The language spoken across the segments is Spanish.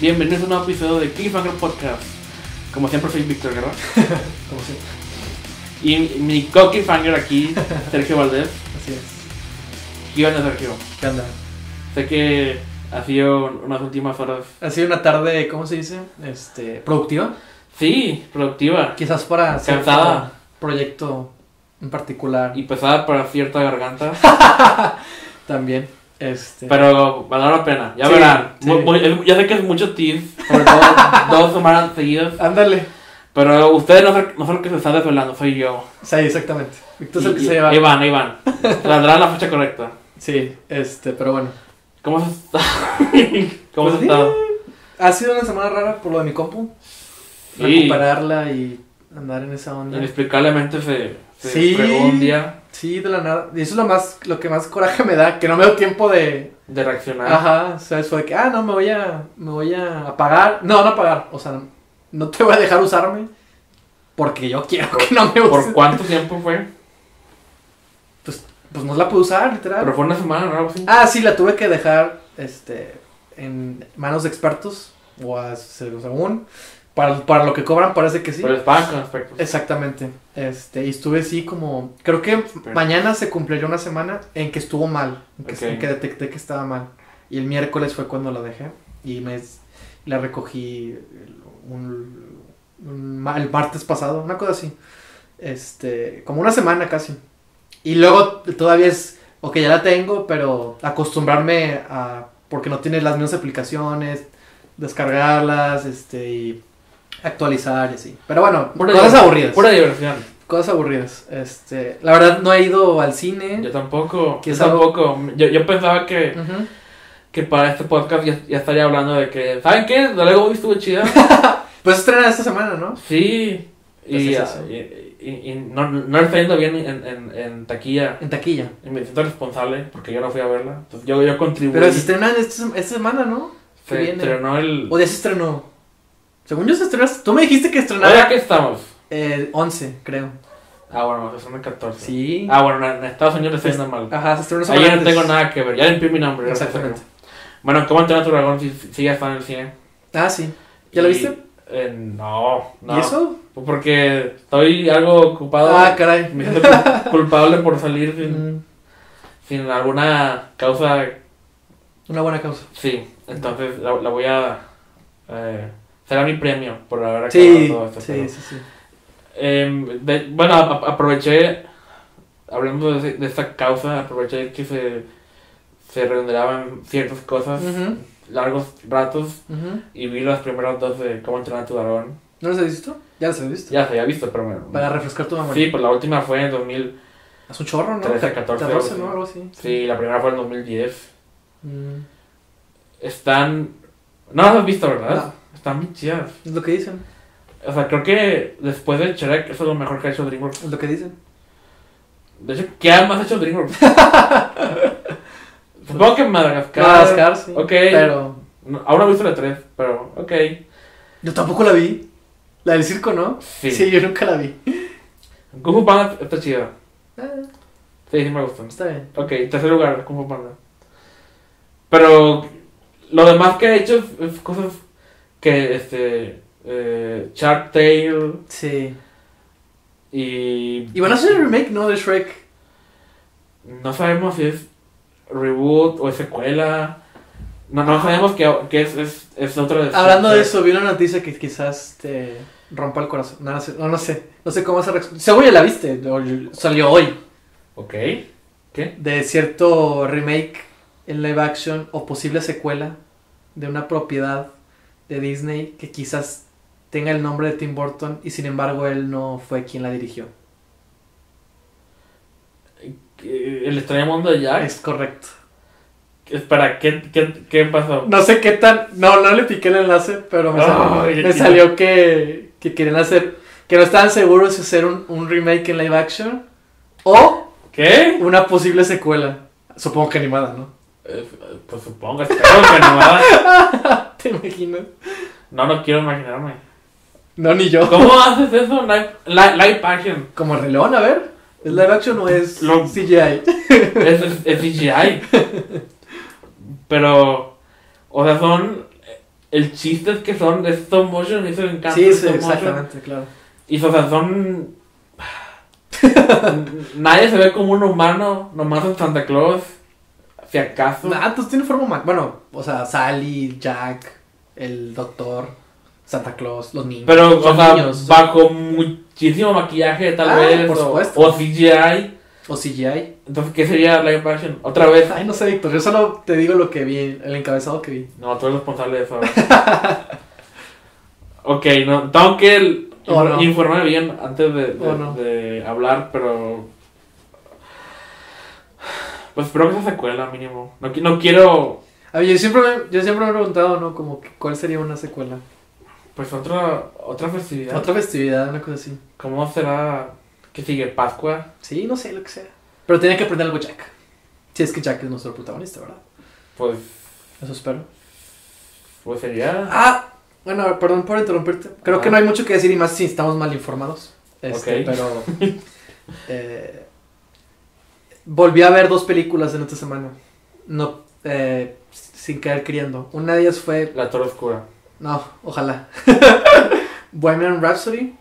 Bienvenidos a un nuevo episodio de Cliffhanger Podcast. Como siempre soy Víctor Guerra. Como siempre. Y mi co-Cliffhanger aquí, Sergio Valdés. Así es. ¿Qué onda, Sergio? ¿Qué onda? Sé que ha sido unas últimas horas. Ha sido una tarde, ¿cómo se dice? Este, productiva. Sí, productiva. Quizás para cierto Cansada. proyecto en particular. Y pesada para cierta garganta. También. Este. Pero vale la pena. Ya Sí, verán. sí. Ya sé que es mucho tease. Sobre todo dos semanas seguidas. Ándale. Pero ustedes no son, no son los que se están desvelando, soy yo. Sí, exactamente. Víctor es el que se lleva. Ahí van. Saldrá la fecha correcta. Sí, este, pero bueno. ¿Cómo has estado? ¿Cómo has Pues, estado? Ha sido una semana rara por lo de mi compu. Sí. Recuperarla y andar en esa onda. Inexplicablemente se, se Sí. fregó un día Sí, de la nada. Y eso es lo más, lo que más coraje me da, que no me doy tiempo de, de reaccionar. Ajá, o sea, eso de que, ah, no, me voy a, me voy a apagar. No, no apagar, o sea, no te voy a dejar usarme porque yo quiero que no me ¿Por uses. cuánto tiempo fue? Pues, pues no la pude usar, literal. Pero fue una semana, ¿no? Algo así. Ah, sí, la tuve que dejar, este, en manos de expertos, o a- según, para, para lo que cobran parece que sí. Pero les pagan con aspectos. Exactamente, este, y estuve así como, creo que mañana se cumpliría una semana en que estuvo mal, en que, Ok. en que detecté que estaba mal. Y el miércoles fue cuando la dejé y me la recogí el- un, el martes pasado, una cosa así. Este, como una semana casi. Y luego todavía es, ok, ya la tengo, pero acostumbrarme a, porque no tiene las mismas aplicaciones, descargarlas, este, y actualizar y así. Pero bueno, Pura cosas diver- aburridas. Pura diversión. Cosas aburridas. Este, la verdad no he ido al cine. Yo tampoco. Yo algo- tampoco. Yo, yo pensaba que, que para este podcast ya, ya estaría hablando de que, ¿saben qué? La Lego Movie estuvo chida. Pues estrena esta semana, ¿no? Sí. Pues Y, es ah, y- y- y no, no le está yendo bien en, en, en taquilla. En taquilla. Y me siento responsable porque yo no fui a verla. Entonces yo, yo contribuí. Pero se estrena esta, esta semana, ¿no? se estrenó el. O ya se estrenó. Según yo se estrenó. Tú me dijiste que Ahora estrenaba que estamos. el 11, creo. Ah, bueno, se estrenó el 14. Sí. Ah, bueno, en Estados Unidos está yendo mal. Ajá, se estrenó Ahí no tengo nada que ver. Ya limpié mi nombre. Exactamente. Bueno, ¿cómo entrenar tu dragón si, si ya está en el cine? Ah, sí. ¿Ya lo viste? eh, no, no. ¿Y eso? Pues Porque estoy algo ocupado. Ah, caray. Me siento cul- culpable por salir sin, Mm, sin alguna causa. una buena causa. Sí, entonces la, la voy a. Eh, será mi premio por haber acabado Sí, todo esto. sí, pero- sí, sí. Em, de- bueno, a- aproveché, hablando de, de esta causa, aproveché que se, se redondeaban ciertas cosas, Ujú, largos ratos, ujú. y vi las primeras dos de cómo entrenar a tu dragón. ¿No los has visto? Ya los has visto. Ya se había visto, pero me- Para refrescar tu memoria. Sí, pues la última fue en 2000, Es un chorro, ¿no? 13, 14, 14, algo ¿no? Algo así. sí, la primera fue en 2010. Mm, Están... No las has visto, ¿verdad? No. Bien chidas. Es lo que dicen. O sea, creo que después de Shrek, eso es lo mejor que ha hecho DreamWorks. Es lo que dicen. De hecho, ¿qué ha más hecho DreamWorks? Supongo que Madagascar. Madagascar, sí. Ok. Pero No, aún no he visto la 3, pero ok. yo tampoco la vi. La del circo, ¿no? Sí. yo nunca la vi. Kung Fu Panda está chida. Ah, Sí, sí me gustan. está bien. Ok, tercer lugar, Kung Fu Panda. Pero lo demás que he hecho es cosas que, este, eh, Shark Tale Sí. y... Y van a hacer el remake, ¿no? De Shrek. No sabemos si es reboot o es secuela. No, no sabemos que, que es, es, es otra de Hablando de eso, vi una noticia que quizás te rompa el corazón. No, no sé. No, no sé. No sé cómo se Seguro ya la viste. Salió hoy. Ok. ¿Qué? De cierto remake en live action o posible secuela de una propiedad de Disney que quizás tenga el nombre de Tim Burton y sin embargo él no fue quien la dirigió. El extraño mundo de Jack. Es correcto. Espera, ¿qué, qué, qué pasó? No sé qué tan. No, no le piqué el enlace, pero me salió, me salió que, que querían hacer. Que no estaban seguros si hacer un, un remake en live action o ¿Qué? una posible secuela. Supongo que animada, ¿no? Eh, pues supongo, espero que va. ¿Te imaginas? No, no quiero imaginarme. No, ni yo. ¿Cómo haces eso? Live, li- live action. Como el reloj, a ver. ¿Es live action o es Lo- CGI? Es, es, es CGI. Pero, o sea, son. el chiste es que son de stop motion y eso me encanta. Sí, sí, motion. exactamente, claro. Y o sea, son. Nadie se ve como un humano, nomás en Santa Claus. Si acaso. Ah, pues tiene forma humana. Bueno, o sea, Sally, Jack, el doctor, Santa Claus, los niños. Pero, o sea, niños, bajo muchísimo maquillaje, tal Ah, vez. por o- supuesto. O, CGI. O CGI. Entonces, ¿qué sería live action? Otra vez. Ay, no sé, Víctor. Yo solo te digo lo que vi, el encabezado que vi. No, tú eres responsable de eso. ok, no, tengo que el- no. informarme bien antes de, de- no. de hablar, pero. Pues espero que sea secuela, mínimo. No, qui- no quiero. A ver, yo siempre, me, yo siempre me he preguntado, ¿no? Como que, ¿cuál sería una secuela? Pues otra, otra festividad. Otra festividad, una cosa así. ¿Cómo será? ¿Qué sigue? ¿Pascua? Sí, no sé, lo que sea. Pero tiene que aprender algo Jack. Si es que Jack es nuestro protagonista, ¿verdad? Pues. Eso espero. Pues sería. Ah, bueno, perdón por interrumpirte. Creo que no hay mucho que decir y más si estamos mal informados. Este, Ok. Pero. eh, volví a ver dos películas en esta semana. No, eh, sin caer queriendo. Una de ellas fue. La Torre Oscura. No, ojalá. Bohemian Rhapsody.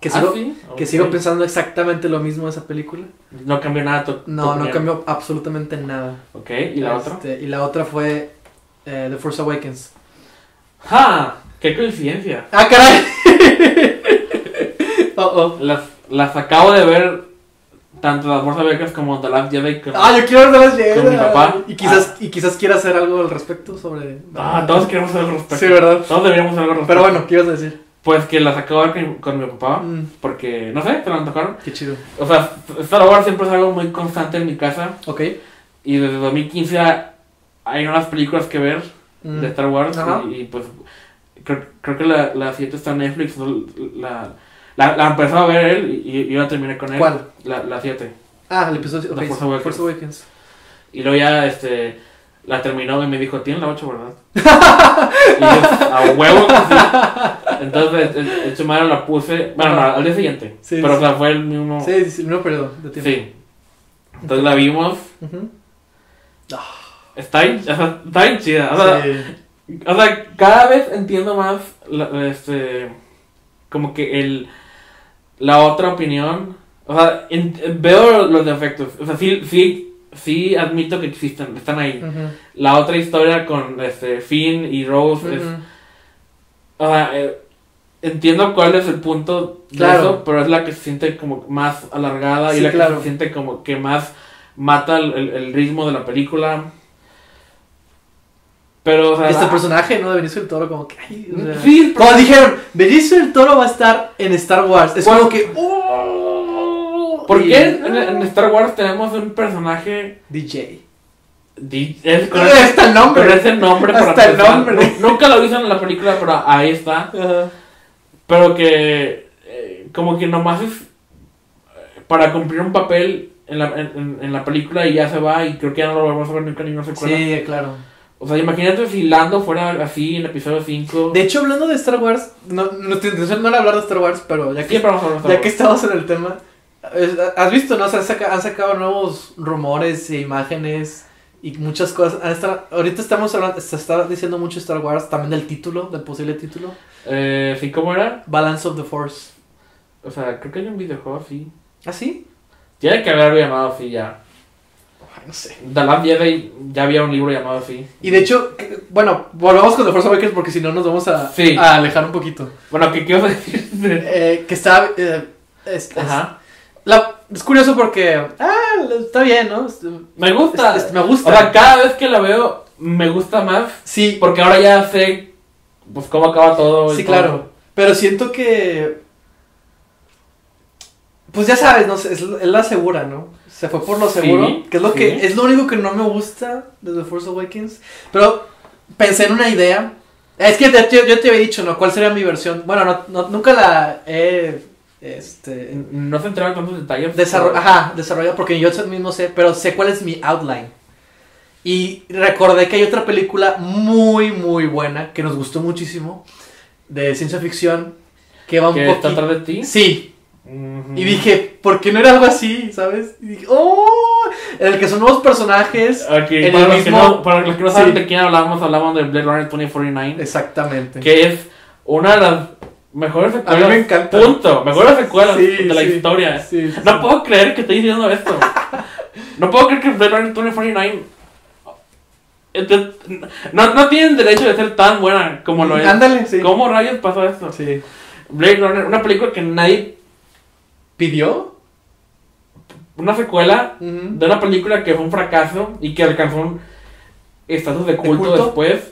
Que ¿Ah, sigo, que sigo pensando exactamente lo mismo de esa película. No cambió nada. tu- tu No, no cambió absolutamente nada. Ok, ¿y la otra? Este, Y la otra fue eh, The Force Awakens. ¡Ja! ¡Qué coincidencia! ¡Ah, caray! oh, oh. Las, las acabo de ver tanto las Force Awakens como The Last Jedi. con- Ah, yo quiero ver las Jedi. Con mi papá. Y quizás, y quizás quiera hacer algo al respecto sobre. Ah, todos queremos hacer algo al respecto. Sí, ¿verdad? Todos deberíamos hacer algo al Pero respecto. bueno, ¿qué ibas a decir? Pues que las acabo de ver con, con mi papá. Mm, Porque, no sé, se las antojaron. qué chido. O sea, Star Wars siempre es algo muy constante en mi casa. Ok. Y desde 2015 hay unas películas que ver Mm. de Star Wars. Y, y, pues creo, creo que la, la 7 está en Netflix. ¿no? La, la, la empezó a ver él y, y yo la terminé con él. ¿Cuál? La, la 7. Ah, el episodio. The ok, Force Awakens. Force Awakens. Y luego ya este, la terminó y me dijo, ¿tienes la 8, verdad? y yo, a huevo que sí. Entonces, el, el la puse, bueno, no, al día siguiente. Sí, pero, sí. o sea, fue el mismo. Sí, sí, mismo periodo de tiempo. Sí. Entonces la vimos. Ujú. Está bien, o sea, está bien chida. O sea, Sí. o sea, cada vez entiendo más la- este, como que el, la otra opinión. O sea, en- veo los defectos. O sea, sí, sí, sí admito que existen, están ahí. La otra historia con este, Finn y Rose es. O sea, eh, entiendo cuál es el punto de Claro. eso, pero es la que se siente como más alargada Sí, y la claro. que se siente como que más mata el, el- el ritmo de la película. Pero, o sea, Este la- personaje, ¿no? De Benicio del Toro, como que. ay, o sea, Sí, pero- Como dijeron, Benicio del Toro va a estar en Star Wars. Es como que. ¡oh! ¿por Y- qué en, en Star Wars tenemos un personaje DJ. di- es- con, Hasta ese, el nombre. con ese nombre para el nombre. Nunca lo dicen en la película, pero ahí está. Pero que eh, como que nomás es eh, para cumplir un papel en la, en, en- la película y ya se va y creo que ya no lo volvemos a ver nunca en ninguna secuela. Sí, claro. O sea, imagínate si Lando fuera así en episodio 5. De hecho, hablando de Star Wars, no, no, no era hablar de Star Wars, pero ya que, ya que estamos en el tema, has visto, ¿no? O sea, han saca- han sacado nuevos rumores e imágenes y muchas cosas. Ahorita estamos hablando, se está diciendo mucho Star Wars, también del título, del posible título. Eh, ¿Sí cómo era? Balance of the Force. O sea, creo que hay un videojuego así. ¿Ah, sí? Tiene que haberlo llamado así ya. No sé. The Last Jedi ya había un libro llamado así. Y de hecho, que- bueno, volvamos con The Force Awakens porque si no nos vamos a, Sí. a alejar un poquito. Bueno, ¿qué quiero decir? Eh, que está... eh, es, es- Ajá. la- es curioso porque... Ah, está bien, ¿no? Me gusta. es- me gusta. O sea, cada vez que la veo, me gusta más. sí, Porque ahora ya sé pues cómo acaba todo. sí, todo. claro. Pero siento que... Pues ya sabes, no sé, es, es la segura, ¿no? Se fue por lo Sí, seguro. que es lo sí. que es lo único que no me gusta de The Force Awakens. Pero pensé en una idea. Es que te- yo, yo te había dicho, ¿no? ¿Cuál sería mi versión? Bueno, no, no- nunca la he este, No se entraron tantos detalles. desarro- ajá, desarrollado porque yo mismo sé, pero sé cuál es mi outline. Y recordé que hay otra película muy, muy buena que nos gustó muchísimo de ciencia ficción que va un ¿Que está poquito. atrás de ti? Sí, Y dije, ¿por qué no era algo así? ¿Sabes? Y dije, ¡oh! en el que son nuevos personajes. Ok, En para, el los que mismo- no, para los que no saben Sí. de quién hablamos, hablamos de Blade Runner 2049. Exactamente. Que es una de las mejores A secuelas. mí me encanta. Punto. Mejores secuelas Sí, de la sí. historia. Sí, sí, No sí. puedo creer que esté diciendo esto. no puedo creer que Blade Runner 2049. Ente- No, no tienen derecho de ser tan buena como lo es. Ándale, sí. ¿Cómo rayos pasó esto? Sí. Blade Runner, una película que nadie. ¿Pidió? Una secuela de una película que fue un fracaso y que alcanzó un estatus de culto, culto? después.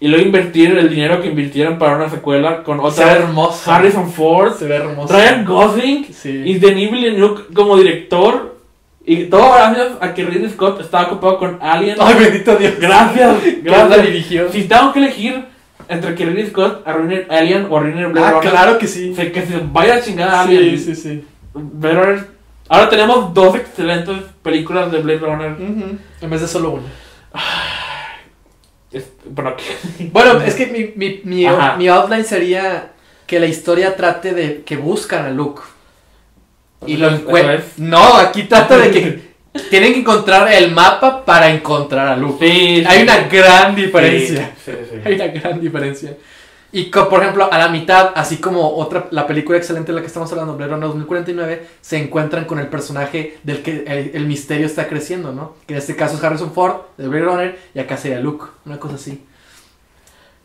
Y luego invertir el dinero que invirtieron para una secuela con Se ve otra. hermoso. Harrison Ford, Se ve hermoso. Ryan Gosling Sí. y Denis Villeneuve como director. Y todo gracias a que Ridley Scott estaba ocupado con Alien. Ay, bendito Dios. Gracias, gracias. dirigió. Si tengo que elegir entre que Ridley Scott arruine Alien o arruine Blade Ah, Runner, claro que sí. se- que se vaya a chingar a Alien. Sí, sí, sí. Blade Ahora tenemos dos excelentes películas de Blade Runner. En vez de solo. Es- bueno, es que mi, mi, mi, mi outline sería que la historia trate de que buscan a Luke. Y lo encuentran. No, aquí trata de que tienen que encontrar el mapa para encontrar a Luke. Sí, Hay sí, una gran diferencia. Sí. Hay una gran diferencia. Y por ejemplo, a la mitad, así como otra, la película excelente de la que estamos hablando, Blade Runner 2049, se encuentran con el personaje del que el, el misterio está creciendo, ¿no? Que en este caso es Harrison Ford, de Blade Runner, y acá sería Luke, una cosa así.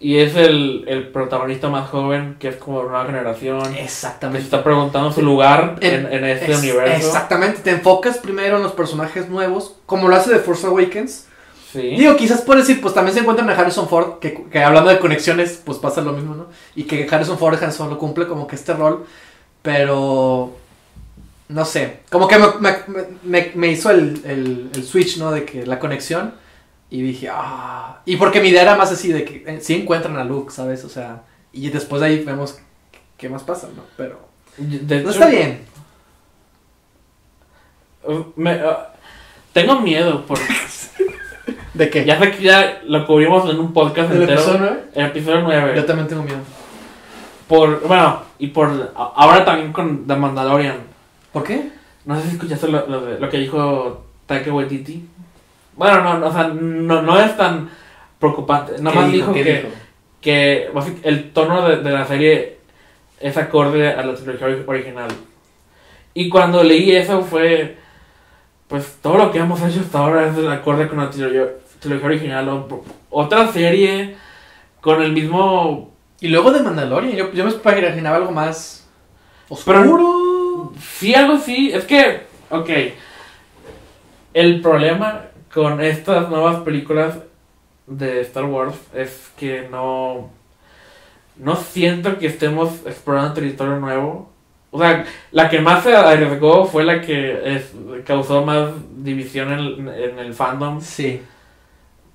Y es el, el protagonista más joven, que es como una generación. Que se Exactamente. está preguntando su lugar en, En- en este Es- universo. Exactamente, te enfocas primero en los personajes nuevos, como lo hace de Force Awakens. Sí. Digo, quizás por decir, pues también se encuentran a Harrison Ford, que, que hablando de conexiones, pues pasa lo mismo, ¿no? Y que Harrison Ford Han Solo cumple como que este rol, pero no sé, como que me, me- me- me hizo el, el- el switch, ¿no? De que la conexión, y dije, ah, y porque mi idea era más así, de que eh, sí encuentran a Luke, ¿sabes? O sea, y después de ahí vemos qué más pasa, ¿no? Pero De no está bien. uh, me- uh, tengo miedo porque ¿De qué? ya sé que ya lo cubrimos en un podcast ¿El entero. episodio nueve? El episodio 9. Yo también tengo miedo. Por, bueno, y por a- ahora también con The Mandalorian. ¿Por qué? No sé si escuchaste lo, lo, de- lo que dijo Taika Waititi. Bueno, no, no, o sea, no, no es tan preocupante. Nada más ¿Qué dijo, ¿Qué que, dijo? que el tono de, de la serie es acorde a la trilogía ori- original. Y cuando leí eso fue, pues todo lo que hemos hecho hasta ahora es acorde con la trilogía, trilogía original. O- otra serie con el mismo... Y luego de Mandalorian, yo, yo me imaginaba algo más Pero- oscuro. Sí, algo sí. Es que, ok. El problema con estas nuevas películas de Star Wars es que no. No siento que estemos explorando territorio nuevo. O sea, la que más se arriesgó fue la que es- causó más división en, en el fandom. Sí.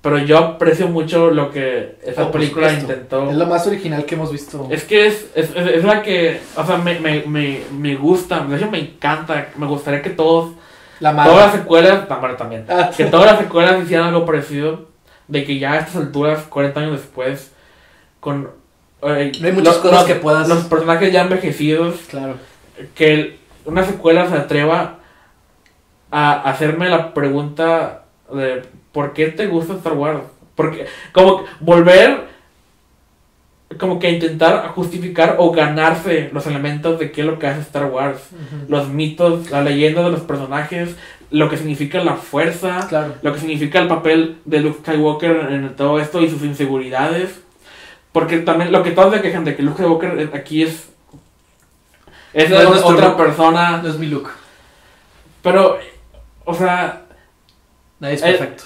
Pero yo aprecio mucho lo que esa Oh, película intentó. Es lo más original que hemos visto. Es que es, es, es- es la que, o sea, me, me, me, me gusta, de hecho me encanta, me gustaría que todos, la todas las secuelas, Tamara también, Ah, que todas las secuelas hicieran algo parecido, de que ya a estas alturas, 40 años después, con... eh, No hay muchas los- cosas los- que puedas- Los personajes ya envejecidos, Claro. que el- una secuela se atreva a hacerme la pregunta de ¿por qué te gusta Star Wars? Porque, como volver, como que intentar justificar o ganarse los elementos de qué es lo que hace Star Wars. Los mitos, la leyenda de los personajes, lo que significa la fuerza, Claro. lo que significa el papel de Luke Skywalker en todo esto y sus inseguridades. Porque también lo que todos se quejan de que Luke Skywalker aquí es, es No otra Luke. persona. No es mi look. Pero, o sea, Nadie es perfecto.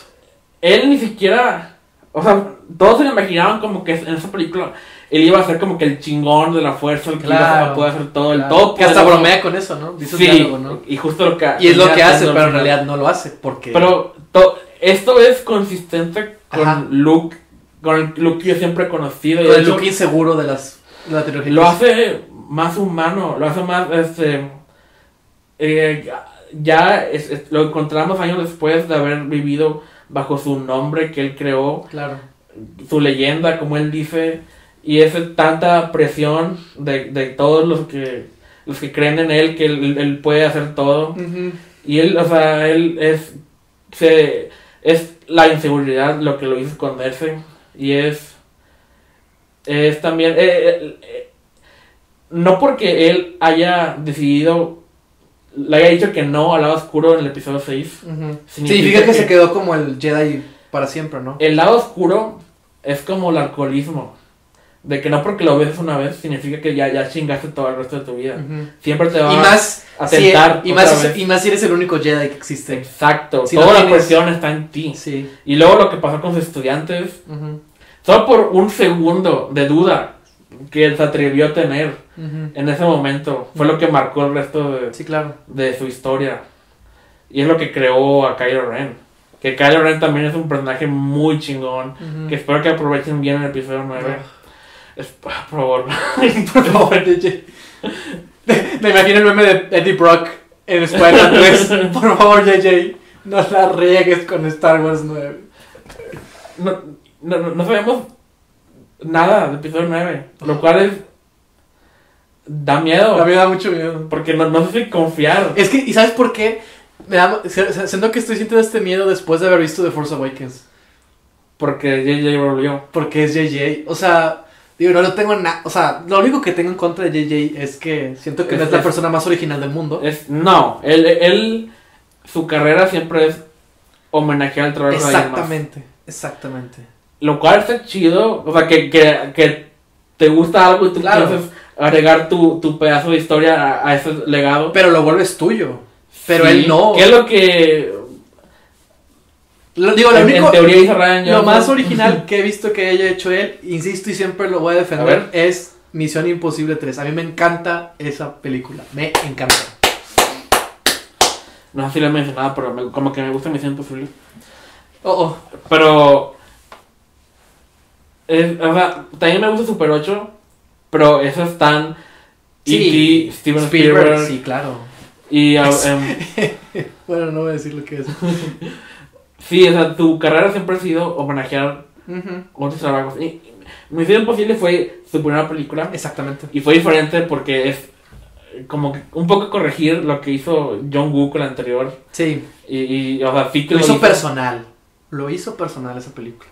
él ni siquiera. O sea, todos se lo imaginaban como que en esa película él iba a ser como que el chingón de la fuerza, el que iba Claro, a poder hacer todo, el todo. que hasta bromea con eso, ¿no? Dice Sí, diálogo, ¿no? y justo lo que. Y es lo que hace, pero en realidad no lo hace. Porque. Pero to- esto es consistente con Ajá. Luke, con el Luke que yo siempre he conocido. con el hecho, look inseguro de las. De la trilogía. lo hace más humano, lo hace más, este, eh, ya es- es- lo encontramos años después de haber vivido bajo su nombre que él creó, Claro. su leyenda, como él dice, y es tanta presión de, de todos los que, los que creen en él, que él, él puede hacer todo. Y él, o sea, él es. Se, es la inseguridad lo que lo hizo esconderse. Y es. Es también. eh, eh, eh, no porque él haya decidido. Le haya dicho que no al lado oscuro en el episodio 6. Ujú. Significa Significa que, que- se quedó como el Jedi para siempre, ¿no? El lado oscuro es como el alcoholismo. De que no porque lo ves una vez significa que ya, ya chingaste todo el resto de tu vida. Ujú. Siempre te va Y más, a si- tentar. y, otra más vez. y más si eres el único Jedi que existe. Exacto. Si Toda no la tienes- presión está en ti. Sí. Y luego lo que pasó con sus estudiantes. Ujú. Solo por un segundo de duda que se atrevió a tener Ujú. en ese momento. Fue lo que marcó el resto de, Sí, claro. de su historia. Y es lo que creó a Kylo Ren. Que Kylo Ren también es un personaje muy chingón. Ujú. Que espero que aprovechen bien el episodio 9. Es, por favor. Por favor, JJ. Me imagino el meme de Eddie Brock en Spider-Man 3. Por favor, JJ, no la riegues con Star Wars 9. no, no, no- no sabemos nada del episodio 9. Lo cual es. Da miedo. A mí me da mucho miedo. Porque no, no sé si confiar. Es que, ¿y sabes por qué? Me da, siento que estoy sintiendo este miedo después de haber visto The Force Awakens. Porque JJ volvió. Porque es JJ. O sea, digo, no lo tengo nada. O sea, lo único que tengo en contra de JJ es que siento que no Es- es la es- persona más original del mundo. Es, no, él, él. Su carrera siempre es homenajear al trabajo de alguien más. Exactamente, exactamente. Lo cual está chido. O sea, que, que, que te gusta algo y tú Claro. piensas agregar tu, tu pedazo de historia a, a ese legado. Pero lo vuelves tuyo. Pero Sí, él no. ¿Qué es lo que. Lo- digo, lo en, único. en teoría dice Ryan Lo más original que he visto que haya hecho él, insisto y siempre lo voy a defender, es Misión Imposible 3. A mí me encanta esa película. Me encanta. No sé si lo he mencionado, pero me- como que me gusta Misión Imposible. Oh, oh. Pero. Es- o sea, también me gusta Super 8. Pero eso es tan. Sí, E.T., Steven Spielberg, Spielberg. sí, claro. Y. uh, em, Bueno, no voy a decir lo que es. sí, o sea, tu carrera siempre ha sido homenajear Ujú. otros trabajos. Y, y Misión Imposible fue su primera película. Exactamente. Y fue diferente porque es. Como que un poco corregir lo que hizo John Woo con la anterior. Sí, Y, y, o sea, sí que lo lo hizo hizo. personal. Lo hizo personal esa película.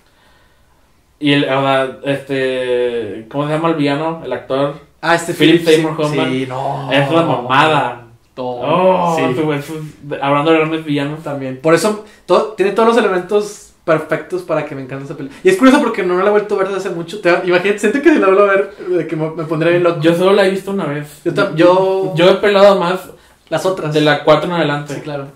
Y el, o sea, este. ¿Cómo se llama el villano? El actor. Ah, este Philip Seymour Hoffman. Sí, no. Es una mamada. Todo. Oh, sí. eso, eso, hablando de grandes villanos. También. Por eso todo, tiene todos los elementos perfectos para que me encante esa película. Y es curioso porque no la he vuelto a ver desde hace mucho. Te- imagínate, siento que si la vuelvo a ver, de que me, me pondré bien loco. Yo solo la he visto una vez. Yo- Yo he pelado más Las otras. de la 4 en adelante. Sí, claro.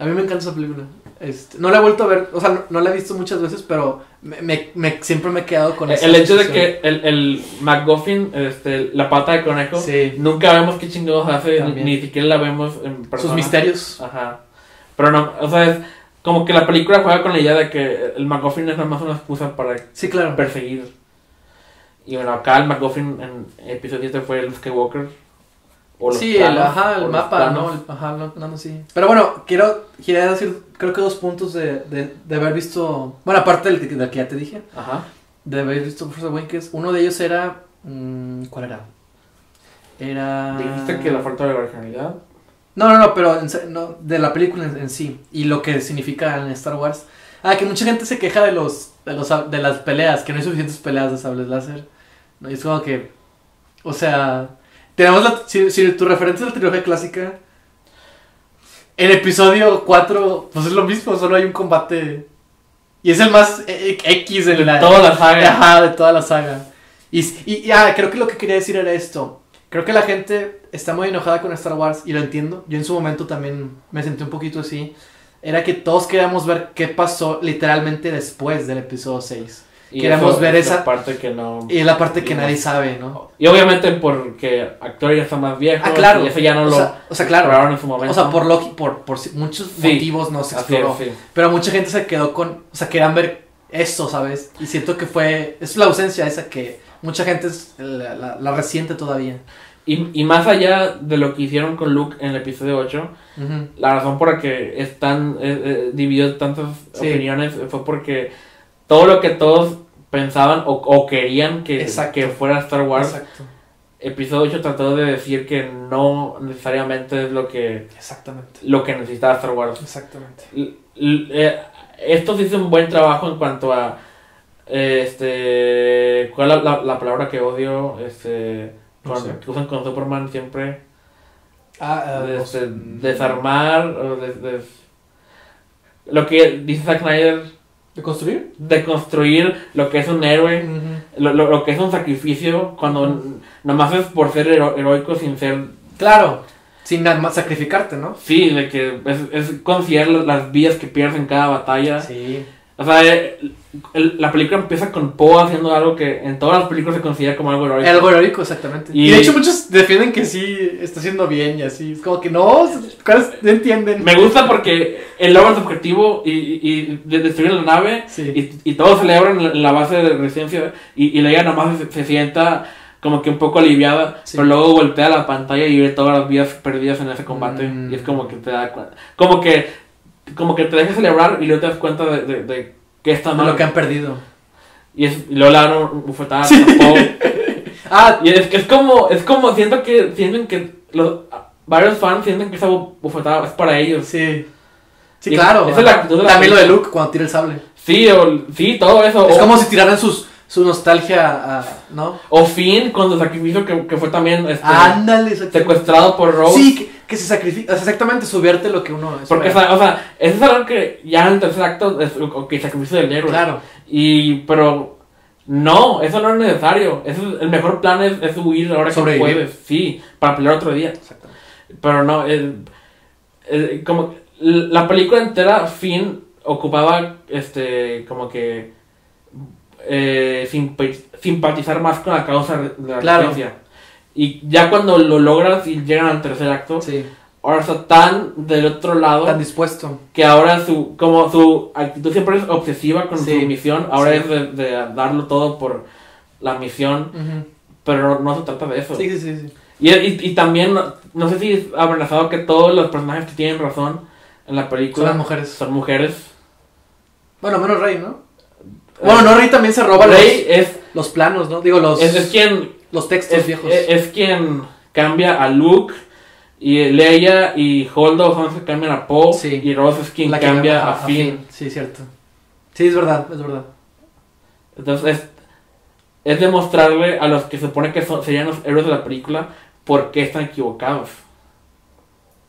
A mí me encanta esa película. Este, no la he vuelto a ver, o sea, no, no la he visto muchas veces, pero me, me- me- siempre me he quedado con esa El hecho de que el, el McGuffin, este, la pata de conejo, Sí. nunca vemos qué chingados hace, ni, También. ni siquiera la vemos en persona. Sus misterios. Ajá. Pero no, o sea, es como que la película juega con la idea de que el McGuffin es nada más una excusa para Sí, claro. perseguir. Y bueno, acá el McGuffin en episodio 7 fue el Skywalker. O los Sí, el, ajá, el mapa. ¿no? El- ajá, no, no, no, sí. Pero bueno, quiero, quería decir, creo que dos puntos de, de, de haber visto, bueno, aparte del, del que ya te dije, Ajá. de haber visto Force Awakens, uno de ellos era, mm, ¿cuál era? Era... Dijiste que la falta de originalidad. No, no, no, pero en no, de la película en, en sí y lo que significa en Star Wars. Ah, que mucha gente se queja de los de los de las peleas, que no hay suficientes peleas de sables láser. No, y es como que o sea, tenemos la si, si tu referencia es la trilogía clásica en episodio 4 pues es lo mismo, solo hay un combate y es el más eh, eh, X en la Toda la saga. Ajá, de toda la saga. Y, y, y, ah, creo que lo que quería decir era esto. Creo que la gente está muy enojada con Star Wars y lo entiendo. Yo en su momento también me sentí un poquito así. Era que todos queríamos ver qué pasó literalmente después del episodio 6. Y Queremos eso ver es la esa- parte que no. Y la parte que no. nadie sabe, ¿no? Y obviamente porque actor ya está más viejo. Ah, claro. Y eso ya no o, lo sea, o sea, claro. en su momento. O sea, por, logi- por, por muchos Sí. motivos no se exploró. sí. Pero mucha gente se quedó con... O sea, querían ver eso, ¿sabes? Y siento que fue... Es la ausencia esa que mucha gente es- la, la- la resiente todavía. Y, y más allá de lo que hicieron con Luke en el episodio 8, Ujú. la razón por la que están eh, eh, dividido tantas opiniones fue porque todo lo que todos pensaban o, o querían que, que fuera Star Wars Exacto. episodio 8 trató de decir que no necesariamente es lo que, Exactamente. lo que necesitaba Star Wars. Exactamente. L- eh, estos hizo un buen trabajo en cuanto a eh, este cuál es la, la- la palabra que odio este No con- sé. que usan con Superman siempre Ah, eh, este, pues, desarmar o des- des- lo que dice Zack Snyder ¿De construir? de construir lo que es un héroe lo, lo- lo que es un sacrificio cuando nomás es por ser hero- heroico sin ser Claro. Sin nada más sacrificarte, ¿no? sí de que es, es considerar las- las vidas que pierdes en cada batalla Sí. O sea, eh, el- la película empieza con Poe haciendo algo que en todas las películas se considera como algo heroico. Algo heroico, exactamente. Y, Y- de hecho muchos defienden que sí está haciendo bien y así. Es como que no, ¿cuáles no entienden? Me gusta porque él logra su objetivo y, y, y de destruir la nave Sí. y, y todos celebran la, en la base de resistencia y, y Leia nomás se, se sienta como que un poco aliviada, Sí. pero luego voltea la pantalla y ve todas las vidas perdidas en ese combate Mm. y es como que te da cuenta, como que como que te deja celebrar y luego te das cuenta de, de, de que está De mal lo que han perdido. y, es, y luego le dan un bufetada Sí. Poe Ah, Y es que es como, es como siento que sienten que los varios fans sienten que esa bu- bufetada es para ellos. sí. Sí, Y claro. esa es la actitud de la También lo de. Luke cuando tira el sable. Sí, o, sí, todo eso. Es o, como si tiraran sus, su nostalgia a. ¿No? o Finn con su sacrificio que, que fue también este, Ándale, secuestrado por Rose. Sí, que, que se sacrifica. o sea, exactamente, subirte lo que uno. Porque, o sea, o sea, eso es algo que ya en el tercer acto es o que sacrificio del héroe. Claro. Y, pero, no, eso no es necesario. Eso es- el mejor plan es, es huir ahora que puedes. Sí, para pelear otro día. Exactamente. Pero no, el, el- como la película entera, Finn ocupaba este como que eh, simpa- simpatizar más con la causa de la Claro. resistencia. Y ya cuando lo logras y llegan al tercer acto, Sí. ahora está tan del otro lado Tan dispuesto. que ahora su como su actitud siempre es obsesiva con Sí. su misión, ahora Sí. es de, de darlo todo por la misión, pero no se trata de eso. Sí, sí, sí. Y, y, y también, no, no sé si es amenazado que todos los personajes que tienen razón en la Son película las mujeres. son mujeres. Bueno, menos Rey, ¿no? Bueno, no, Rey también se roba Rey es, los, los planos, ¿no? Digo, los, es, es quien los textos es, viejos. es- es quien cambia a Luke y Leia y Holdo que cambian a Poe Sí. y Rose es quien La cambia llama a, Finn. Sí, cierto. Sí, es verdad, es verdad. Entonces es, es demostrarle a los que se supone que son, serían los héroes de la película por qué están equivocados.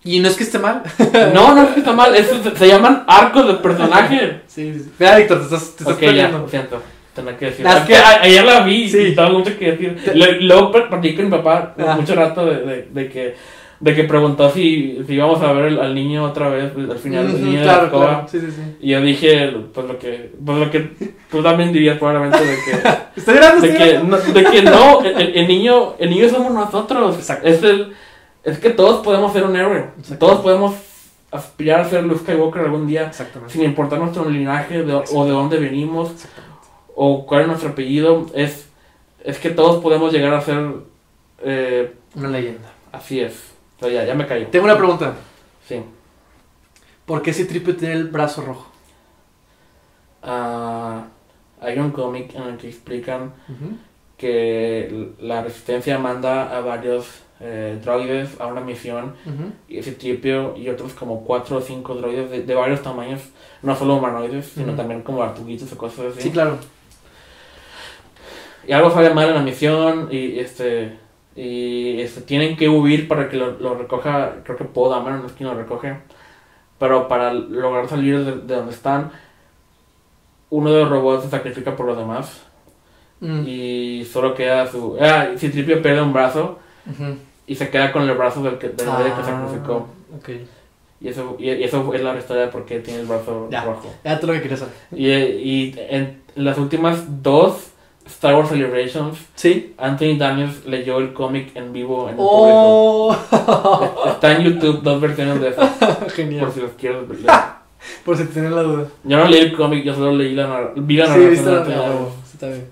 Y no es que esté mal. No, no es que está mal, eso se, se llaman arcos de personaje. sí, sí. Mira, Víctor, te estás, te estás Ok, ya, lo siento. Tenía que decir. Las Es que a- ayer la vi Sí. y estaba mucho que decir. Le- Luego pl- platiqué con mi papá Ah. mucho rato de, de, de que de que preguntó si, si íbamos a ver el- al niño otra vez al final del niño de claro, la claro. Sí, sí, sí. Y yo dije, pues lo que pues lo que tú también dirías probablemente de que Estoy de que no, de que no el, el niño el niño somos nosotros. Exacto. Es el es que todos podemos ser un héroe. Todos podemos aspirar a ser Luke Skywalker algún día sin importar nuestro linaje de- o de dónde venimos. O cuál es nuestro apellido, es, es que todos podemos llegar a ser eh, Una leyenda. así es. O sea, ya, ya me callo. Tengo una pregunta. Sí. ¿Por qué si Triple tiene el brazo rojo? Ah, hay un cómic en el que explican que la resistencia manda a varios eh, droides a una misión Ujú. y ese tripio y otros como cuatro o cinco droides de, de varios tamaños, no solo humanoides, sino también como artuguitos o cosas así. Sí, claro. Y algo sale mal en la misión y este y este tienen que huir para que lo, lo recoja creo que Poe Dameron es quien lo recoge pero para lograr salir de, de donde están uno de los robots se sacrifica por los demás Mm. y solo queda su ah Citripio pierde un brazo Ujú. y se queda con el brazo del que del bebé que Ah, sacrificó Ok. y eso y, y eso es la historia de por qué tiene el brazo Ya. rojo Ya todo lo que quería saber. y, y en las últimas dos Star Wars Celebrations Sí. Anthony Daniels leyó el cómic en vivo en el público. Oh. Está en YouTube dos versiones de eso, Genial. por si los quieres leer. Por si tienen la duda. Yo no leí el cómic, yo solo leí la, vi la Sí, narración viste la Daniels. sí, está bien.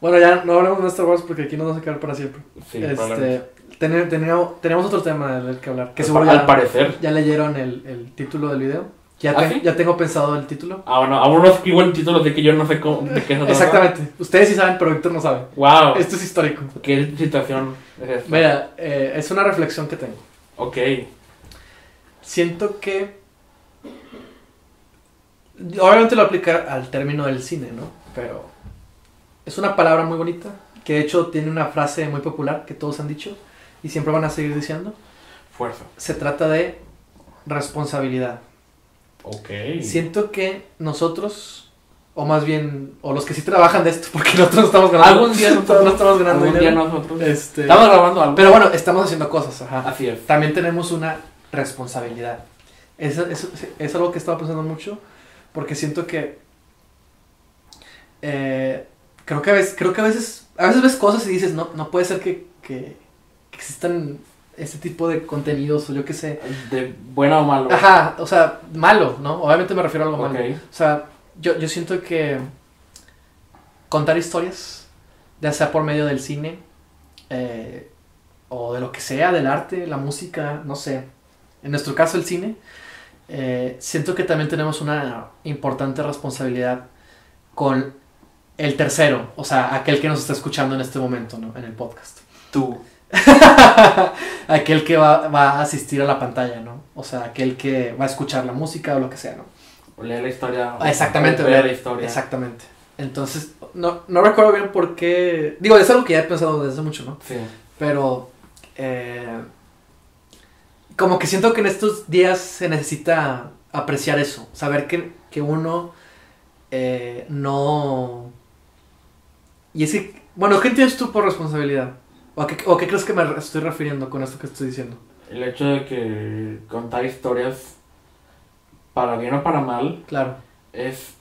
Bueno, ya no hablemos de Star Wars porque aquí nos vamos a quedar para siempre. Sí, este, ten- tenemos, tenemos otro tema del que hablar. Que Al seguro ya, Al parecer. ya leyeron el, el título del video. Ya, ¿Ah, te- sí? ya tengo pensado el título. Ah, bueno, aún no escribo el título de que yo no sé cómo, de qué. Exactamente. Ustedes sí saben, pero Víctor no sabe. Wow. Esto es histórico. ¿Qué situación es esta? Mira, eh, es una reflexión que tengo. Ok. Siento que. Obviamente lo aplicar al término del cine, ¿no? Pero. Es una palabra muy bonita. Que de hecho tiene una frase muy popular que todos han dicho. Y siempre van a seguir diciendo. Fuerza. Se trata de responsabilidad. Ok. Siento que nosotros. O más bien. O los que sí trabajan de esto. Porque nosotros no estamos ganando. Algún día nosotros no estamos ganando Algún día nosotros. Este, Estamos grabando algo. pero bueno, estamos haciendo cosas. Ajá. Así es. también tenemos una responsabilidad. Eso, eso- es algo que estaba pensando mucho, porque siento que eh, creo que a veces, creo que a veces, a veces ves cosas y dices, no, no puede ser que, que- que existan este tipo de contenidos o yo qué sé. De buena o malo. Ajá, o sea, malo, ¿no? Obviamente me refiero a algo Ok. malo. O sea, yo, yo siento que contar historias, ya sea por medio del cine, eh, o de lo que sea, del arte, la música, no sé. En nuestro caso, el cine, eh, siento que también tenemos una importante responsabilidad con el tercero, o sea, aquel que nos está escuchando en este momento, ¿no? En el podcast. Tú. aquel que va, va a asistir a la pantalla, ¿no? O sea, aquel que va a escuchar la música o lo que sea, ¿no? O leer la historia. Exactamente, ver- la historia. Exactamente. Entonces, no, no recuerdo bien por qué. Digo, es algo que ya he pensado desde mucho, ¿no? Sí. Pero. eh, como que siento que en estos días se necesita apreciar eso. Saber que, que uno eh, no. Y es que. Bueno, ¿qué entiendes tú por responsabilidad? ¿O a qué, o qué crees que me estoy refiriendo con esto que estoy diciendo? El hecho de que contar historias, para bien o para mal, Claro. es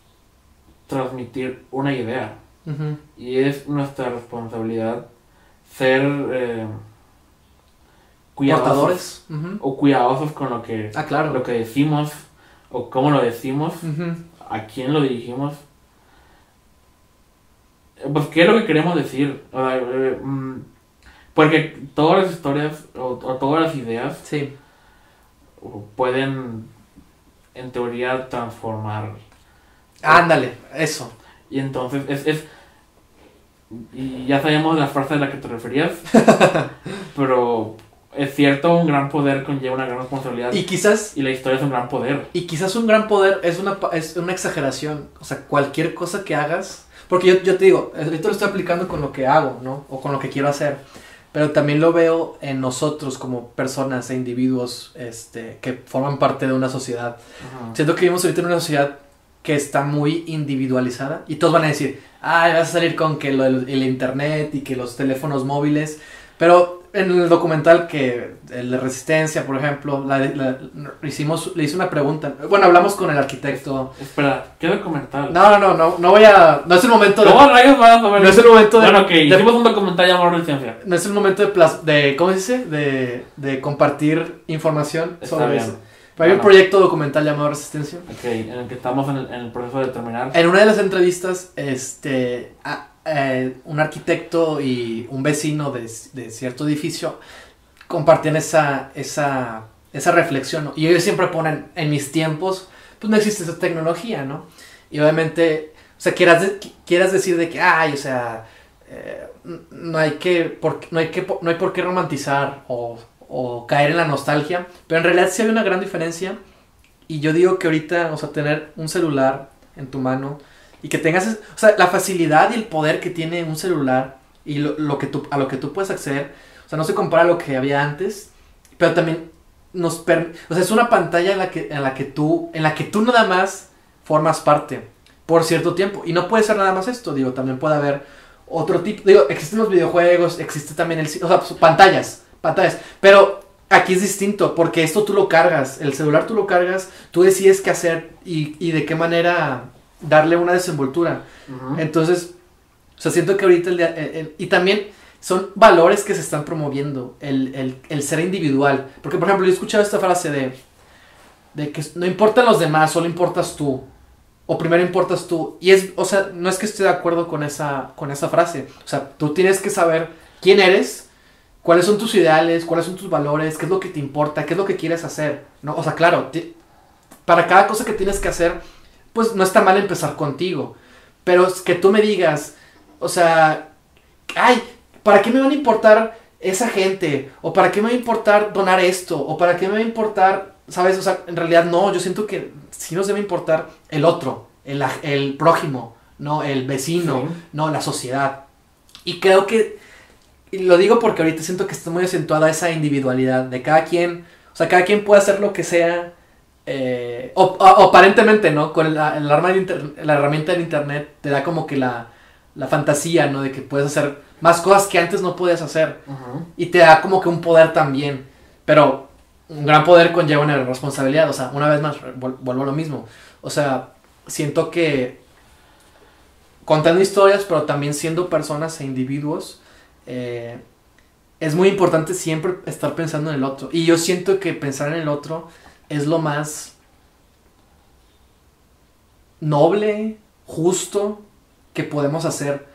transmitir una idea. Y es nuestra responsabilidad ser eh, cuidadosos o cuidadosos con lo que, Ah, claro. lo que decimos o cómo lo decimos, a quién lo dirigimos. Eh, Pues, ¿qué es lo que queremos decir? O sea, eh, mm, porque todas las historias o, o todas las ideas Sí. pueden, en teoría, transformar. Ándale, eso. Y entonces es, es y ya sabemos la frase a la que te referías, pero es cierto, un gran poder conlleva una gran responsabilidad Y y, quizás, la historia es un gran poder. y quizás un gran poder es una, es una exageración. O sea, cualquier cosa que hagas. Porque yo, yo te digo, ahorita lo estoy aplicando con lo que hago, ¿no? O con lo que quiero hacer. Pero también lo veo en nosotros como personas e individuos este, que forman parte de una sociedad. Ajá. Siento que vivimos ahorita en una sociedad que está muy individualizada y todos van a decir, ay, vas a salir con que lo del el internet y que los teléfonos móviles, pero en el documental que el de Resistencia, por ejemplo, la, la- hicimos, le hice una pregunta, bueno, hablamos con el arquitecto, Espera, ¿qué documental? no, no, no, no, no voy a, no es el momento de, ¿Cómo rayos vas a no es el momento de, Bueno, ok, de- hicimos un documental llamado Resistencia. no es el momento de, plas- de ¿cómo se dice? De, de compartir información Está sobre bien. eso. Pero hay un proyecto documental llamado Resistencia. Ok, en el que estamos en el, en el proceso de terminar. En una de las entrevistas, este, a- eh, un arquitecto y un vecino de, de cierto edificio compartían esa, esa, esa reflexión, ¿no? Y ellos siempre ponen, en mis tiempos, pues no existe esa tecnología, ¿no? Y obviamente, o sea, quieras, de- quieras decir de que, ay, o sea, eh, no hay que, por, no hay que, no hay por qué romantizar o, o caer en la nostalgia, pero en realidad sí hay una gran diferencia. Y yo digo que ahorita, o sea, tener un celular en tu mano y que tengas, o sea, la facilidad y el poder que tiene un celular y lo, que a lo que tú puedes acceder, o sea, no se compara a lo que había antes, pero también nos per- o sea, es una pantalla en la que en la que tú en la que tú nada más formas parte por cierto tiempo. Y no puede ser nada más esto, digo, también puede haber otro tipo, digo, existen los videojuegos, existe también el, o sea, pues, pantallas, pantallas, pero aquí es distinto porque esto tú lo cargas, el celular tú lo cargas, tú decides qué hacer y de qué manera darle una desenvoltura. Entonces, o sea, siento que ahorita el, día- el- el- y también son valores que se están promoviendo, el, el- el ser individual. Porque, por ejemplo, yo he escuchado esta frase de, de que no importan los demás, solo importas tú. O primero importas tú. Y es, o sea, no es que esté de acuerdo con esa, con esa frase. O sea, tú tienes que saber quién eres, cuáles son tus ideales, cuáles son tus valores, qué es lo que te importa, qué es lo que quieres hacer. ¿no? O sea, claro, para cada cosa que tienes que hacer, pues no está mal empezar contigo. Pero es que tú me digas, o sea, ay, ¿para qué me van a importar esa gente? ¿O para qué me va a importar donar esto? ¿O para qué me va a importar, sabes? O sea, en realidad no, yo siento que sí nos debe importar el otro, el, el prójimo, no el vecino, Sí. no la sociedad. Y creo que, y lo digo porque ahorita siento que está muy acentuada esa individualidad de cada quien, o sea, cada quien puede hacer lo que sea, eh, o, aparentemente, ¿no? Con la, el arma inter- la herramienta del internet te da como que la, la fantasía, ¿no? De que puedes hacer más cosas que antes no podías hacer. Y te da como que un poder también. Pero un gran poder conlleva una responsabilidad. O sea, una vez más, vuelvo a lo mismo. O sea, siento que contando historias, pero también siendo personas e individuos, eh, es muy importante siempre estar pensando en el otro. Y yo siento que pensar en el otro es lo más noble, justo que podemos hacer.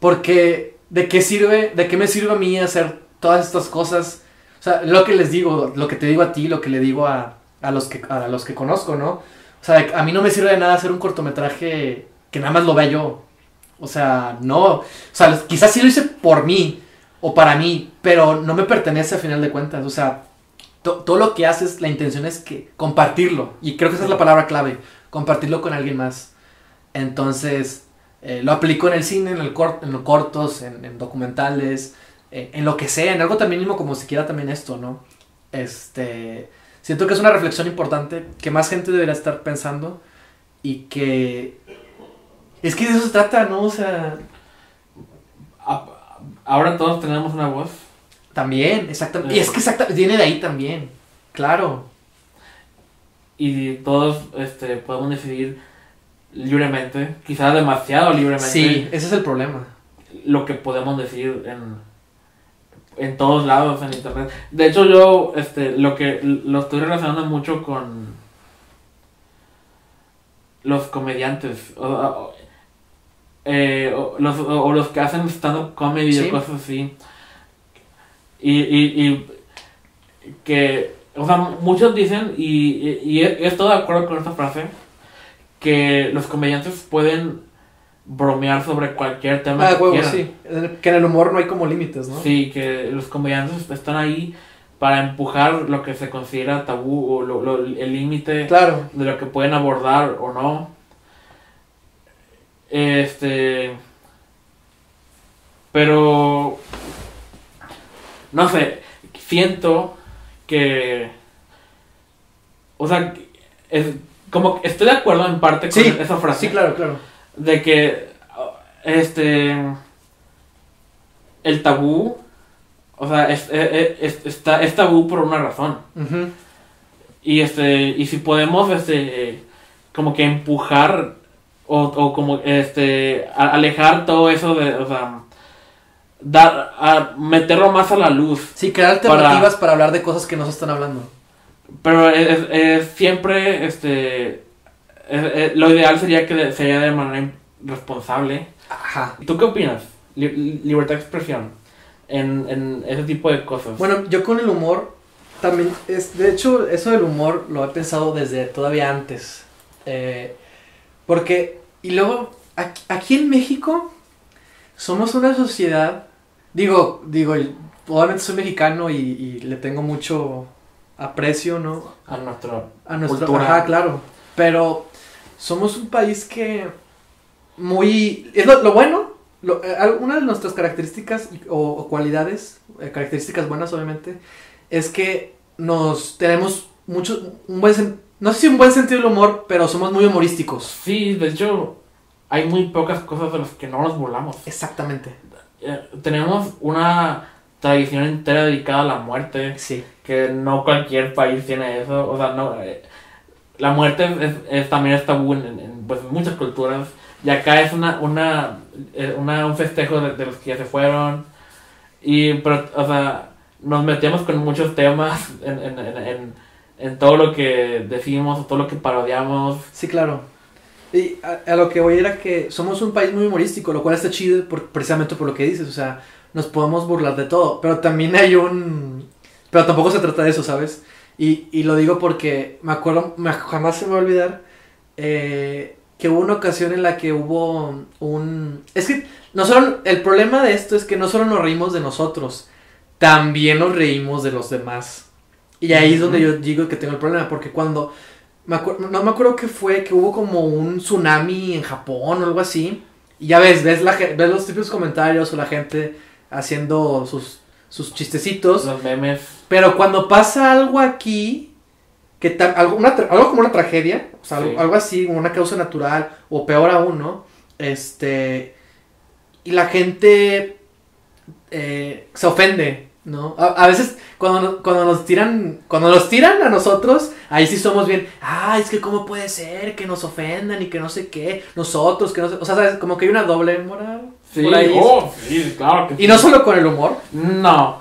Porque, ¿de qué sirve, de qué me sirve a mí hacer todas estas cosas? O sea, lo que les digo, lo que te digo a ti, lo que le digo a, a los, que, a los que conozco, ¿no? O sea, a mí no me sirve de nada hacer un cortometraje que nada más lo vea yo. O sea, no. O sea, quizás sí por mí o para mí, pero no me pertenece a final de cuentas. O sea, todo lo que haces, la intención es que compartirlo. Y creo que esa es la palabra clave, compartirlo con alguien más. Entonces, eh, lo aplico en el cine, en, el cort en los cortos, en, en documentales, eh, en lo que sea, en algo tan mínimo como siquiera también esto, ¿no? Este, siento que es una reflexión importante que más gente debería estar pensando y que... Es que de eso se trata, ¿no? O sea, Ahora todos tenemos una voz. También, exactamente. Y es que exactamente, viene de ahí también, claro. y todos este, podemos decidir libremente, quizás demasiado libremente, Sí, ese es el problema. lo que podemos decir en, en todos lados en internet. De hecho, yo este, lo que lo estoy relacionando mucho con los comediantes. O, o- eh, o los, o, los que hacen stand-up comedy Sí. o cosas así. Y, y, y que, o sea, muchos dicen, y, y, y estoy de acuerdo con esta frase, que los comediantes pueden bromear sobre cualquier tema Ah, que huevo, quieran. sí. Que en el humor no hay como límites, ¿no? Sí, que los comediantes están ahí para empujar lo que se considera tabú o lo- lo- el límite Claro. de lo que pueden abordar o no. Este. Pero. No sé, siento que. O sea, es, como que estoy de acuerdo en parte con Sí, esa frase Sí, claro, claro. de que este el tabú o sea es, es- es- está es tabú por una razón y este y si podemos este como que empujar o, o como este alejar todo eso de o sea dar a meterlo más a la luz Sí, crear alternativas para... hablar de cosas que no se están hablando. pero es, es siempre este es- es- lo ideal sería que de- sería de manera responsable Ajá. ¿Tú qué opinas? Li- libertad de expresión en, en ese tipo de cosas. Bueno, yo con el humor también es, de hecho, eso del humor lo he pensado desde todavía antes. Eh, porque, y luego, aquí, aquí en México somos una sociedad, digo, digo, obviamente soy mexicano y, y le tengo mucho aprecio, ¿no? a nuestro A nuestra Cultura. Ajá, claro. Pero somos un país que muy... Es lo, lo bueno, lo- eh, una de nuestras características o, o cualidades, eh, características buenas obviamente, es que nos tenemos mucho, un buen, sen- no sé si un buen sentido del humor, pero somos muy humorísticos. Sí, de hecho, hay muy pocas cosas de las que no nos burlamos. Exactamente. Eh, tenemos una tradición entera dedicada a la muerte, Sí. que no cualquier país tiene eso. O sea, no. eh, la muerte es, es- también es tabú en, pues, muchas culturas. Y acá es una, una, eh, una un festejo de, de los que ya se fueron. Y, pero, o sea, nos metemos con muchos temas en, en, en, todo lo que decimos, todo lo que parodiamos. Sí, claro. Y a, a lo que voy era que somos un país muy humorístico, lo cual está chido por, precisamente por lo que dices, o sea, nos podemos burlar de todo, pero también hay un... Pero tampoco se trata de eso, ¿sabes? Y, y lo digo porque me acuerdo, me- jamás se me va a olvidar eh, que hubo una ocasión en la que hubo un... Es que no solo, el problema de esto es que no solo nos reímos de nosotros, también nos reímos de los demás. Y ahí es donde yo digo que tengo el problema, porque cuando... Me no me acuerdo que fue, que hubo como un tsunami en Japón o algo así. Y ya ves, ves, la, ves los típicos comentarios o la gente haciendo sus, sus chistecitos. Los memes. Pero cuando pasa algo aquí, que algo, una algo como una tragedia, o sea, Sí. algo, algo así, como una causa natural, o peor aún, ¿no? Este. Y la gente eh, se ofende, ¿no? A, a veces cuando, cuando nos tiran, cuando nos tiran a nosotros, ahí sí somos bien, ah, es que cómo puede ser que nos ofendan y que no sé qué, nosotros, que no sé, o sea, ¿sabes? Como que hay una doble moral. Sí, oh, sí, claro que Y no solo con el humor. No.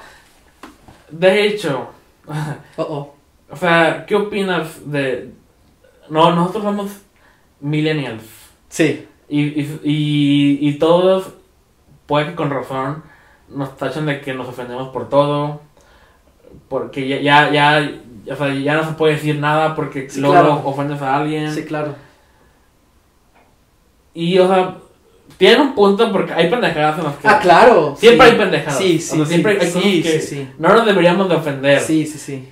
De hecho, Oh, oh. o sea, ¿qué opinas de... No, nosotros somos millennials. Sí. Y, y, y, y todos, puede que con razón, nos tachan de que nos ofendemos por todo. Porque ya, ya, ya, o sea, ya no se puede decir nada porque Sí, luego claro. ofendes a alguien. Sí, claro. Y, o sea, tiene un punto porque hay pendejadas en las que... Ah, claro. Siempre sí. hay pendejadas. Sí, O sí, sea, siempre sí, hay cosas que sí, sí. no nos deberíamos de ofender. Sí, sí, sí.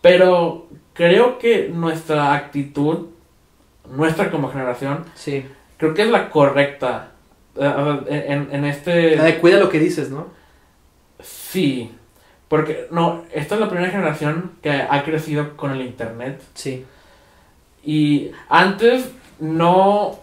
Pero creo que nuestra actitud, nuestra como generación, Sí. creo que es la correcta. Eh, sea, En, en este... La de cuida lo que dices, ¿no? Sí. Porque, no, esta es la primera generación que ha crecido con el Internet. Sí. Y antes no...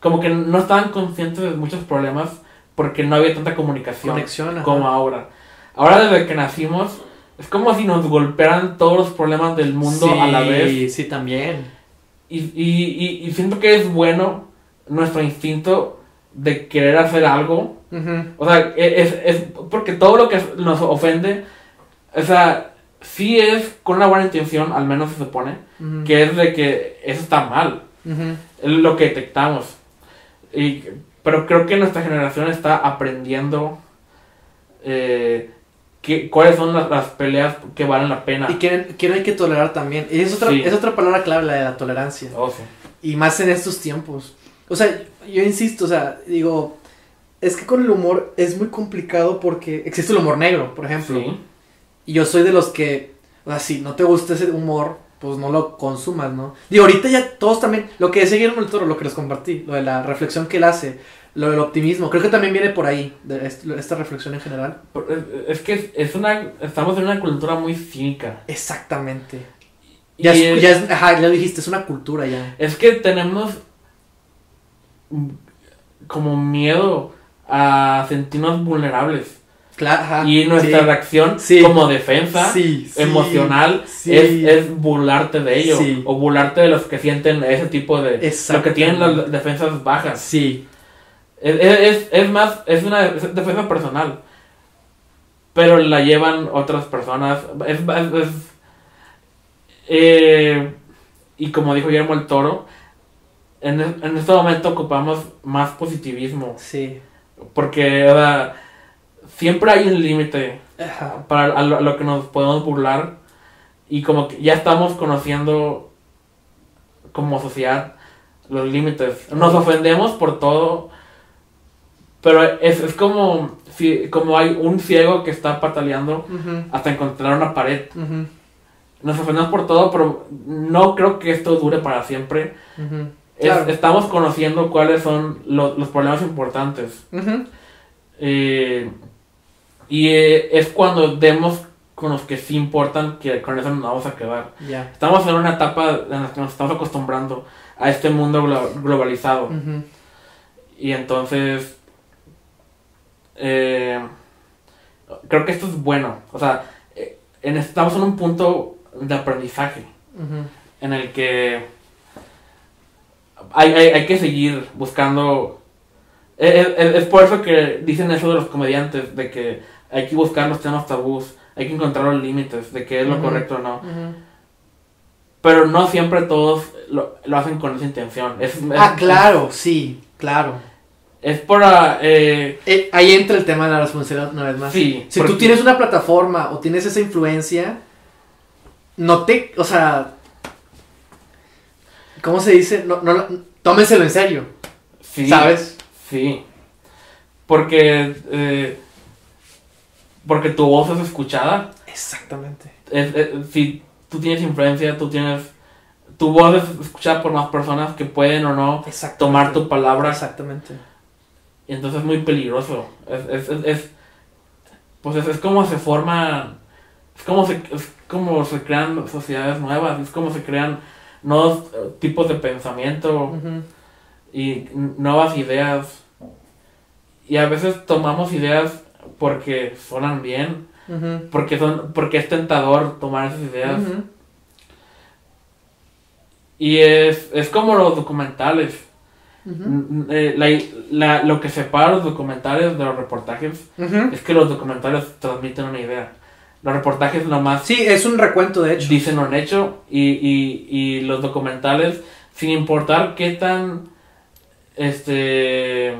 Como que no estaban conscientes de muchos problemas porque no había tanta comunicación Conexión. como ahora. Ahora desde que nacimos es como si nos golpearan todos los problemas del mundo sí, a la vez. Sí, también. Y, y, y, y siento que es bueno nuestro instinto de querer hacer algo. Ujú. O sea, e, es, es porque todo lo que nos ofende, o sea, sí es con una buena intención, al menos se supone, Ujú. que es de que eso está mal. Ujú. Es lo que detectamos. Y, pero creo que nuestra generación está aprendiendo eh, que, cuáles son las, las peleas que valen la pena. Y que, que hay que tolerar también. Y es otra, Sí. es otra palabra clave, la de la tolerancia. Oh, sí. Y más en estos tiempos. O sea, yo insisto, o sea, digo, es que con el humor es muy complicado porque existe el humor negro, por ejemplo. Sí. Y yo soy de los que, o sea, si no te gusta ese humor, pues no lo consumas, ¿no? Digo, ahorita ya todos también, lo que decía Guillermo del Toro, lo que les compartí, lo de la reflexión que él hace, lo del optimismo, creo que también viene por ahí, de esta reflexión en general. Por- Es, es que es- una, estamos en una cultura muy cínica. Exactamente. Ya, es, es, ya es- ajá, ya dijiste, es una cultura ya. es que tenemos como miedo a sentirnos vulnerables. Claro, ajá, y nuestra sí. reacción Sí. como defensa Sí, emocional es, es burlarte de ello. O burlarte de los que sienten ese tipo de... Lo que tienen las defensas bajas. Sí, Es, es, es más, es una defensa personal. Pero la llevan otras personas. Es, es- es- eh, y como dijo Guillermo el Toro, en, en este momento ocupamos más positivismo. sí. Porque o sea, siempre hay un límite para a lo, a lo que nos podemos burlar. Y como que ya estamos conociendo como sociedad los límites. Nos ofendemos por todo. Pero es, es como, si, como hay un ciego que está pataleando hasta encontrar una pared. Nos ofendemos por todo, pero no creo que esto dure para siempre. Es- Claro. estamos conociendo cuáles son lo- los problemas importantes. Eh, y eh, es cuando demos con los que sí importan que con eso nos vamos a quedar. Estamos en una etapa en la que nos estamos acostumbrando a este mundo glo- globalizado. Y entonces, eh, creo que esto es bueno. O sea, en- estamos en un punto de aprendizaje en el que hay, hay, hay que seguir buscando. Es, es- es por eso que dicen eso de los comediantes, de que hay que buscar los temas tabús, hay que encontrar los límites de qué es lo Ujú. correcto o no. Ujú. Pero no siempre todos lo, lo hacen con esa intención. Es, es- Ah, claro, sí, claro. Es para... Eh, Eh, ahí entra el tema de la responsabilidad una vez más. sí. Si porque- tú tienes una plataforma o tienes esa influencia, no te, o sea, ¿cómo se dice? No, no, lo- tómenselo en serio, sí, ¿sabes? Sí. Porque... eh, porque tu voz es escuchada. Exactamente. Es- es- si tú tienes influencia, tú tienes... Tu voz es escuchada por más personas que pueden o no tomar tu palabra. Exactamente. Y entonces es muy peligroso. Es, es, es, es- pues es, es como se forma, es como se, es como se crean sociedades nuevas, es como se crean nuevos eh, tipos de pensamiento y nuevas ideas. Y a veces tomamos ideas porque suenan bien, porque son, porque es tentador tomar esas ideas. Y es, es como los documentales. Eh, la- la- lo que separa los documentales de los reportajes. Es que los documentales transmiten una idea. Los reportajes nomás Sí, es un recuento de hecho. dicen un hecho y, y, y los documentales, sin importar qué tan este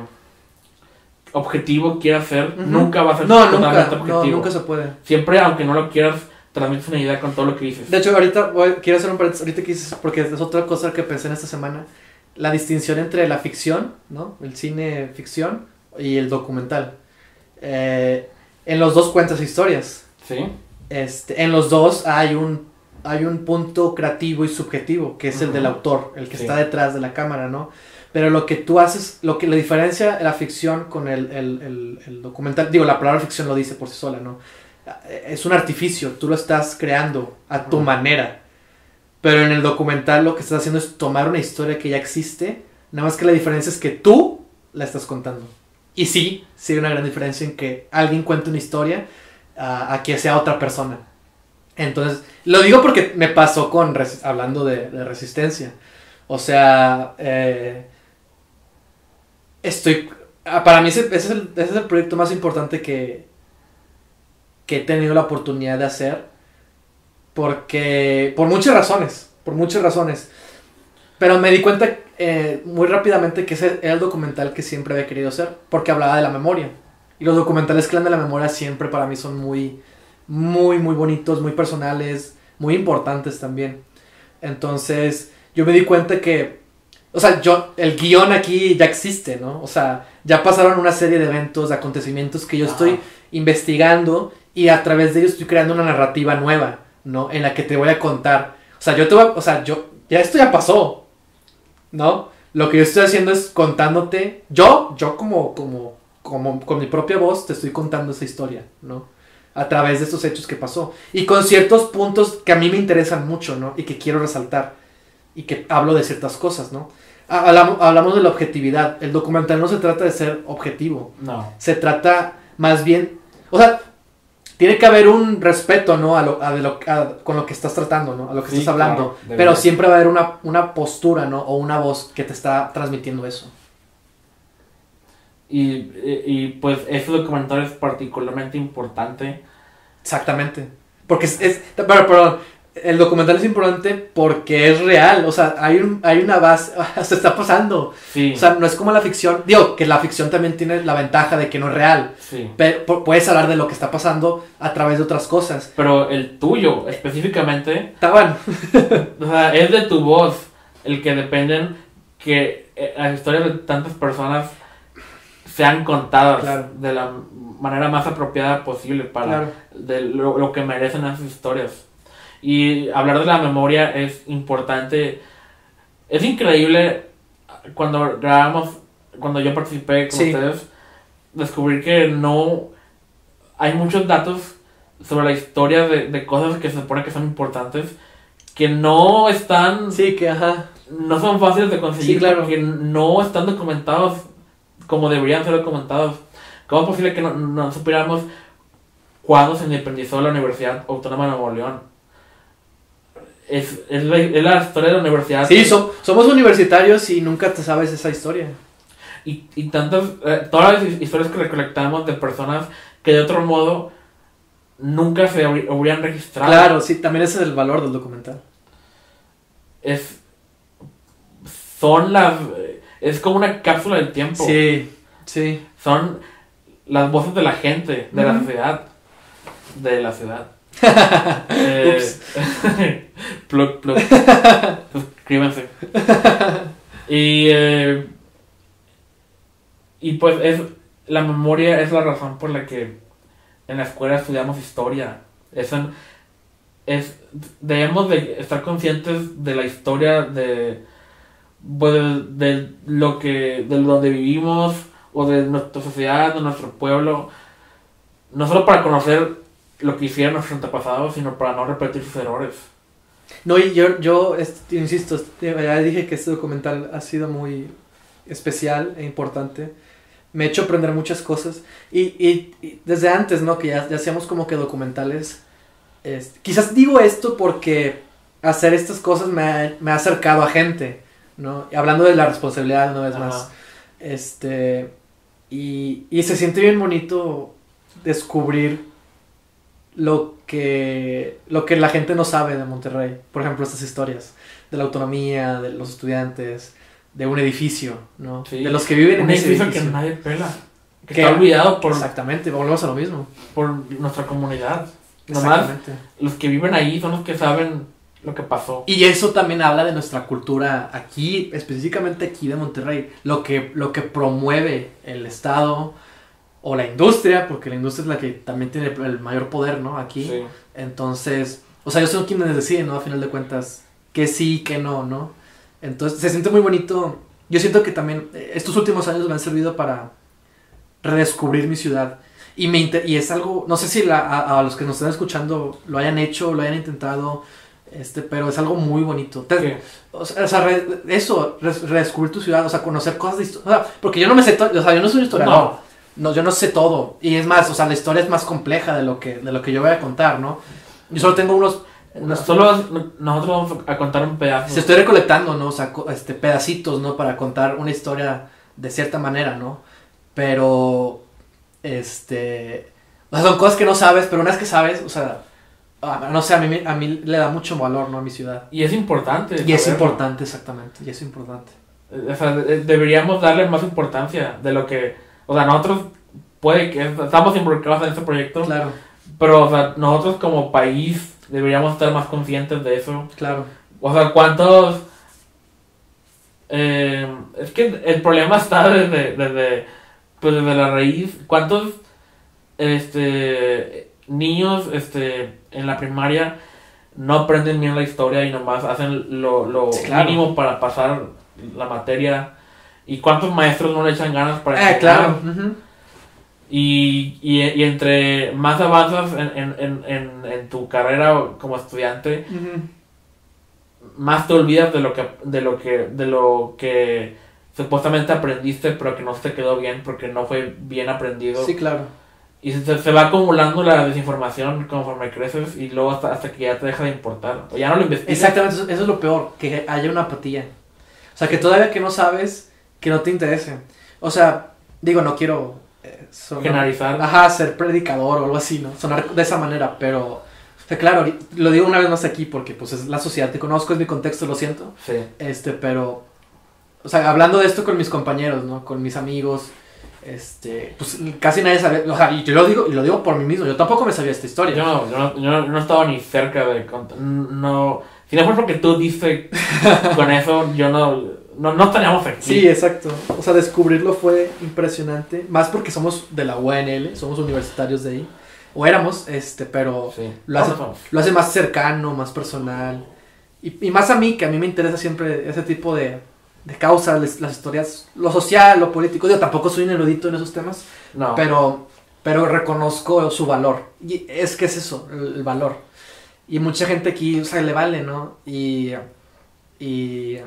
objetivo quieras ser, nunca va a ser No, totalmente nunca, no, objetivo. nunca se puede. Siempre, aunque no lo quieras, transmites una idea con todo lo que dices. De hecho, ahorita voy- quiero hacer un paréntesis, ahorita que dices, porque es otra cosa que pensé en esta semana, la distinción entre la ficción, ¿no? El cine ficción y el documental. Eh, en los dos cuentas historias. ¿Sí? Este, en los dos hay un, hay un punto creativo y subjetivo, que es el Ujú. del autor, el que Sí. está detrás de la cámara, ¿no? Pero lo que tú haces, lo que la diferencia la ficción con el, el- el- el documental, digo, la palabra ficción lo dice por sí sola, ¿no? Es un artificio, tú lo estás creando a tu Ujú. manera. Pero en el documental lo que estás haciendo es tomar una historia que ya existe, nada más que la diferencia es que tú la estás contando. Y sí, sí hay una gran diferencia en que alguien cuente una historia a, que sea otra persona. Entonces, lo digo porque me pasó con, hablando de, resistencia. O sea, eh, estoy, ah, para mí ese, es el, es el proyecto más importante que, que he tenido la oportunidad de hacer. Porque, por muchas razones, por muchas razones. Pero me di cuenta eh, muy rápidamente que ese era el documental que siempre había querido hacer, porque hablaba de la memoria. Y los documentales que hablan de la memoria siempre para mí son muy, muy, muy bonitos, muy personales, muy importantes también. Entonces, yo me di cuenta que, o sea, yo, el guion aquí ya existe, ¿no? O sea, ya pasaron una serie de eventos, de acontecimientos que yo estoy investigando y a través de ellos estoy creando una narrativa nueva, ¿no? En la que te voy a contar. O sea, yo te voy a, o sea, yo, ya esto ya pasó, ¿no? Lo que yo estoy haciendo es contándote, yo, yo como, como, como, con mi propia voz te estoy contando esa historia, ¿no? A través de estos hechos que pasó. Y con ciertos puntos que a mí me interesan mucho, ¿no? Y que quiero resaltar. Y que hablo de ciertas cosas, ¿no? Ha- Hablamos, hablamos de la objetividad. El documental no se trata de ser objetivo No. se trata más bien, o sea, tiene que haber un respeto, ¿no? A lo, a de lo- a- con lo que estás tratando, ¿no? A lo que Sí, estás hablando. claro, pero siempre va a haber una, una postura, ¿no? O una voz que te está transmitiendo eso. Y, y, y, pues ese documental es particularmente importante. Exactamente. Porque es, es- pero, perdón, el documental es importante porque es real, o sea, hay, un, hay una base, se está pasando. Sí, O sea, no es como la ficción, digo, que la ficción también tiene la ventaja de que no es real, sí. pero pu- puedes hablar de lo que está pasando a través de otras cosas. Pero el tuyo específicamente, Estaban, o sea, es de tu voz el que dependen que eh, las historias de tantas personas sean contadas Claro. de la manera más apropiada posible para claro. de lo, lo que merecen esas historias. Y hablar de la memoria es importante. Es increíble cuando grabamos, cuando yo participé con Sí. ustedes, descubrir que no hay muchos datos sobre la historia de, de cosas que se supone que son importantes que no están Sí, que ajá. no son fáciles de conseguir Sí, claro. porque no están documentados como deberían ser documentados. ¿Cómo es posible que no, no supiéramos cuándo se independizó la Universidad Autónoma de Nuevo León? Es, es, la, es la historia de la universidad. Sí, so- somos universitarios y nunca te sabes esa historia. Y, y tantas, eh, todas las historias que recolectamos de personas que de otro modo nunca se habrían registrado. Claro, sí, también ese es el valor del documental. Es, son las... Es como una cápsula del tiempo. Sí, Sí. Son las voces de la gente, de la sociedad. De la ciudad. eh, plug, plug. Suscríbanse. Y, eh, y pues es la memoria es la razón por la que en la escuela estudiamos historia. Es, en- es debemos de estar conscientes de la historia de pues, de lo que de donde vivimos o de nuestra sociedad, de nuestro pueblo, no solo para conocer lo que hicieron nuestros antepasados, sino para no repetir sus errores. No, y yo, yo este, insisto, este, ya dije que este documental ha sido muy especial e importante. Me ha hecho aprender muchas cosas. Y, y- y desde antes, ¿no? Que ya, ya hacíamos como que documentales. este, quizás digo esto porque hacer estas cosas me ha, me ha acercado a gente, ¿no? Hablando de la responsabilidad una vez Ajá. más. Este, y, y se siente bien bonito descubrir lo que, lo que la gente no sabe de Monterrey. Por ejemplo, estas historias de la autonomía, de los estudiantes, de un edificio, ¿no? Sí. De los que viven Un en ese edificio que edificio. nadie pela. Que Que- está olvidado por, Exactamente, volvemos a lo mismo. por nuestra comunidad. Nomás los que viven ahí son los que saben lo que pasó. Y eso también habla de nuestra cultura aquí, específicamente aquí de Monterrey, lo que, lo que promueve el Estado o la industria, porque la industria es la que también tiene el mayor poder, ¿no? Aquí. Sí. Entonces, o sea, yo soy quienes deciden, ¿no? A final de cuentas, que sí, que no, ¿no? Entonces, se siente muy bonito. Yo siento que también eh, estos últimos años me han servido para redescubrir mi ciudad. Y, me inter- y es algo, no sé si la- a, a los que nos están escuchando lo hayan hecho, lo hayan intentado, este, pero es algo muy bonito. O sea, re- eso, re- redescubrir tu ciudad, o sea, conocer cosas de historia. O sea, porque yo no me sé todo, o sea, yo no soy un historiador. No. yo no sé todo. Y es más, o sea, la historia es más compleja de lo que, de lo que yo voy a contar, ¿no? Yo solo tengo unos... Solo nosotros vamos a contar un pedazo. se estoy recolectando, ¿no? O sea, este, pedacitos, ¿no? Para contar una historia de cierta manera, ¿no? Pero, este... O sea, son cosas que no sabes, pero una vez que sabes, o sea... ah, no sé, a mí, me- a mí le da mucho valor, ¿no? A mi ciudad. Y es importante. Y es importante, exactamente. Y es importante. O sea, de- deberíamos darle más importancia de lo que. O sea, nosotros puede que estamos involucrados en este proyecto, Claro, pero o sea, nosotros como país deberíamos estar más conscientes de eso. claro. O sea, ¿cuántos...? eh, es que el problema está desde, desde, pues desde la raíz. ¿Cuántos este, niños este, en la primaria no aprenden bien la historia y nomás hacen lo, lo Sí, claro. mínimo para pasar la materia? ¿Y cuántos maestros no le echan ganas para Eh, claro. Y, y, y entre más avanzas en, en, en, en, en tu carrera como estudiante, más te olvidas de lo que de lo que de lo que supuestamente aprendiste pero que no te quedó bien porque no fue bien aprendido Sí, claro. Y se, se va acumulando la desinformación conforme creces y luego hasta, hasta que ya te deja de importar o ya no lo investigas Exactamente, eso, eso es lo peor, que haya una apatía. O sea, que todavía que no sabes, que no te interese. O sea, digo, no quiero eh, sonar- generalizar Ajá, ser predicador o algo así, ¿no? Sonar de esa manera, pero... O sea, claro, lo digo una vez más aquí porque pues es la sociedad, te conozco, es mi contexto, lo siento. sí Este, pero... O sea, hablando de esto con mis compañeros, ¿no? Con mis amigos, este... Pues casi nadie sabe... O sea, y yo lo digo, y lo digo por mí mismo, yo tampoco me sabía esta historia. yo no, yo no, yo no- estaba ni cerca de cont- no si no fue porque tú dices con eso yo no no, no estaríamos aquí Sí, exacto. O sea, descubrirlo fue impresionante. Más porque somos de la UNL, somos universitarios de ahí. O éramos, este, pero Sí. Lo hace- lo hace más cercano, más personal. Y, y más a mí, que a mí me interesa siempre ese tipo de, de causas, les- las historias, lo social, lo político. Yo tampoco soy un erudito en esos temas, no pero, pero reconozco su valor. Y es que es eso, el, el valor. Y mucha gente aquí, o sea, le vale, ¿no? Y, y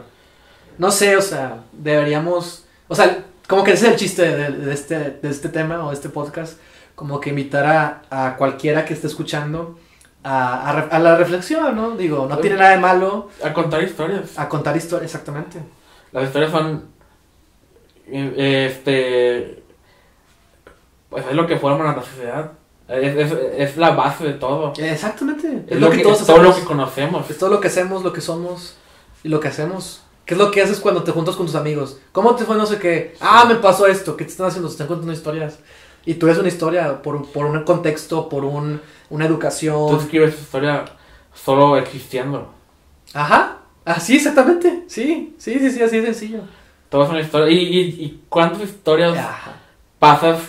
no sé, o sea, deberíamos, o sea, como que ese es el chiste de, de este, de este tema o de este podcast, como que invitar a, a cualquiera que esté escuchando a, a a la reflexión, ¿no? Digo, no tiene nada de malo a contar historias a contar historias, exactamente. Las historias son. eh, Este. Pues es lo que forman a la sociedad. Es, es, es la base de todo. Exactamente. Es, lo que, todos es todo lo que conocemos. Es todo lo que hacemos, lo que somos y lo que hacemos ¿Qué es lo que haces cuando te juntas con tus amigos? ¿Cómo te fue no sé qué? Ah, me pasó esto. ¿Qué te están haciendo? Se están contando historias. Y tú ves una historia por, por un contexto, por un, una Tú educación. escribes tu historia solo existiendo. Ajá. Así, exactamente. Sí, sí, sí, sí, así de sencillo. Todo es una historia. ¿Y, y, y cuántas historias Ajá. pasas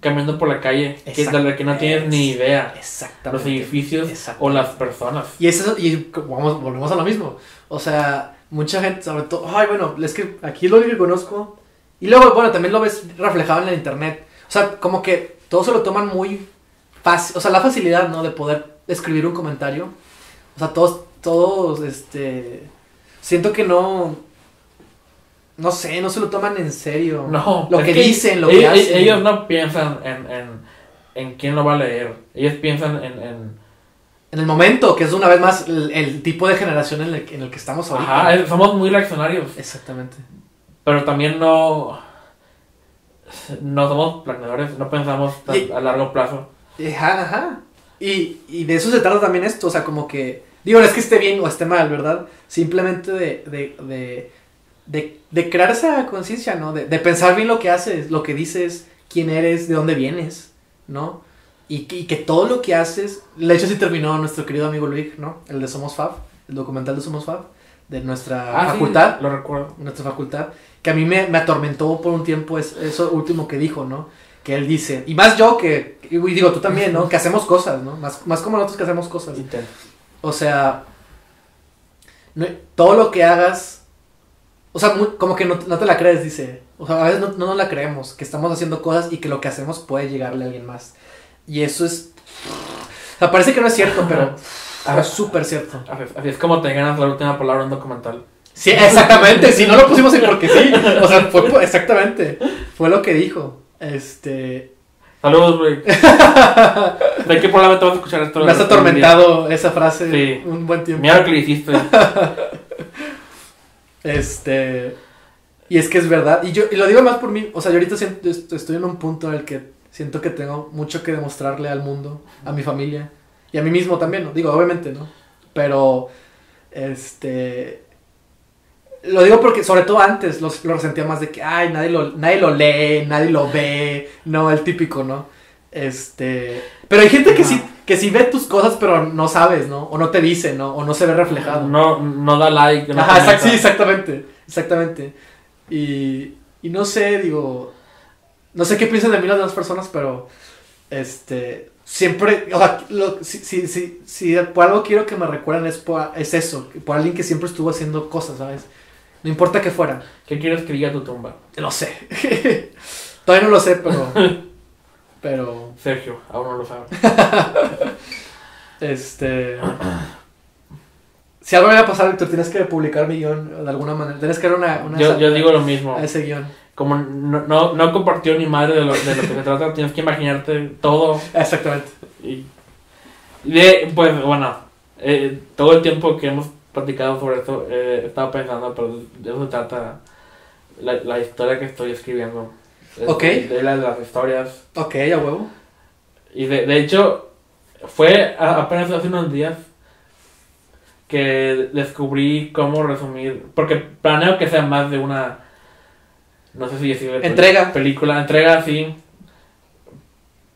caminando por la calle que de la que no tienes ni idea? Los Exactamente. edificios o las personas. Y eso, y vamos, volvemos a lo mismo. O sea, mucha gente, sobre todo, ay, bueno, es que aquí es lo que conozco. Y luego, bueno, también lo ves reflejado en la internet. O sea, como que todos se lo toman muy fácil. O sea, la facilidad, ¿no? De poder escribir un comentario. O sea, todos, todos, este. Siento que no. No sé, no se lo toman en serio. No, Lo que dicen, lo que hacen. ellos no piensan en, en, en quién lo va a leer. Ellos piensan en. en En el momento, que es una vez más el, el tipo de generación en el, en el que estamos ahorita. ajá, somos muy reaccionarios. Exactamente. Pero también no. No somos planeadores, no pensamos Y- a largo plazo. Ajá, ajá. Y, y de eso se trata también esto, o sea, como que... Digo, no es que esté bien o esté mal, ¿verdad? Simplemente de, de, de, de, de crear esa conciencia, ¿no? De, de pensar bien lo que haces, lo que dices, quién eres, de dónde vienes, ¿no? Y, que- y que todo lo que haces... De hecho, sí terminó nuestro querido amigo Luis, ¿no? El de Somos Fab, el documental de Somos Fab, de nuestra Ah, sí, facultad lo recuerdo. nuestra facultad, que a mí me, me atormentó por un tiempo es, eso último que dijo, ¿no? Que él dice, y más yo que, y digo tú también, ¿no? Que hacemos cosas, ¿no? Más, más como nosotros que hacemos cosas. O sea, no- todo lo que hagas, o sea, muy- como que no, no te la crees, dice. O sea, a veces no, no nos la creemos, que estamos haciendo cosas y que lo que hacemos puede llegarle a alguien más. Y eso es... O sea, parece que no es cierto, pero es súper cierto. Así es, como te ganas la última palabra en un documental. Sí, exactamente. Si no lo pusimos ahí porque sí. O sea, fue exactamente. Fue lo que dijo. Este. Saludos, güey. ¿De qué probablemente vas a escuchar esto? Me has atormentado esa frase Sí. un buen tiempo. Mira lo que le hiciste. Este. Y es que es verdad. Y yo y lo digo más por mí. O sea, yo ahorita siento- est- estoy en un punto en el que siento que tengo mucho que demostrarle al mundo, a mi familia y a mí mismo también, ¿no? Digo, obviamente, ¿no? Pero. Este. Lo digo porque, sobre todo antes, los- lo resentía más de que, ay, nadie lo, nadie lo lee, nadie lo ve, no, el típico, ¿no? Este. Pero hay gente que sí, que sí ve tus cosas, pero no sabes, ¿no? O no te dice, ¿no? O no se ve reflejado. No, no da like. no Ajá, exact- sí, exactamente. Exactamente. Y, y no sé, digo. No sé qué piensan de mí las demás personas, pero. Este. Siempre. O sea, lo- si, si, si, si por algo quiero que me recuerden es, por, es eso. Por alguien que siempre estuvo haciendo cosas, ¿sabes? No importa que fuera. ¿Qué quieres que diga tu tumba? Lo sé. Todavía no lo sé, pero. Pero. Sergio, aún no lo sabe. Este. Si algo me va a pasar, Víctor, tienes que publicar mi guion de alguna manera. Tienes que dar una. una Yo, yo digo lo mismo. a ese guion. Como no, no, no compartió ni madre de lo, de lo que se trata, tienes que imaginarte todo. Exactamente. Y de, pues bueno, eh, todo el tiempo que hemos platicado sobre esto, eh, he estado pensando, pero de eso se trata la, la historia que estoy escribiendo. Es Ok. De, de las, historias. Ok, a huevo. Y de, de hecho, fue a- apenas hace unos días que descubrí cómo resumir, porque planeo que sea más de una, no sé si decirle Entrega. película, entrega, sí.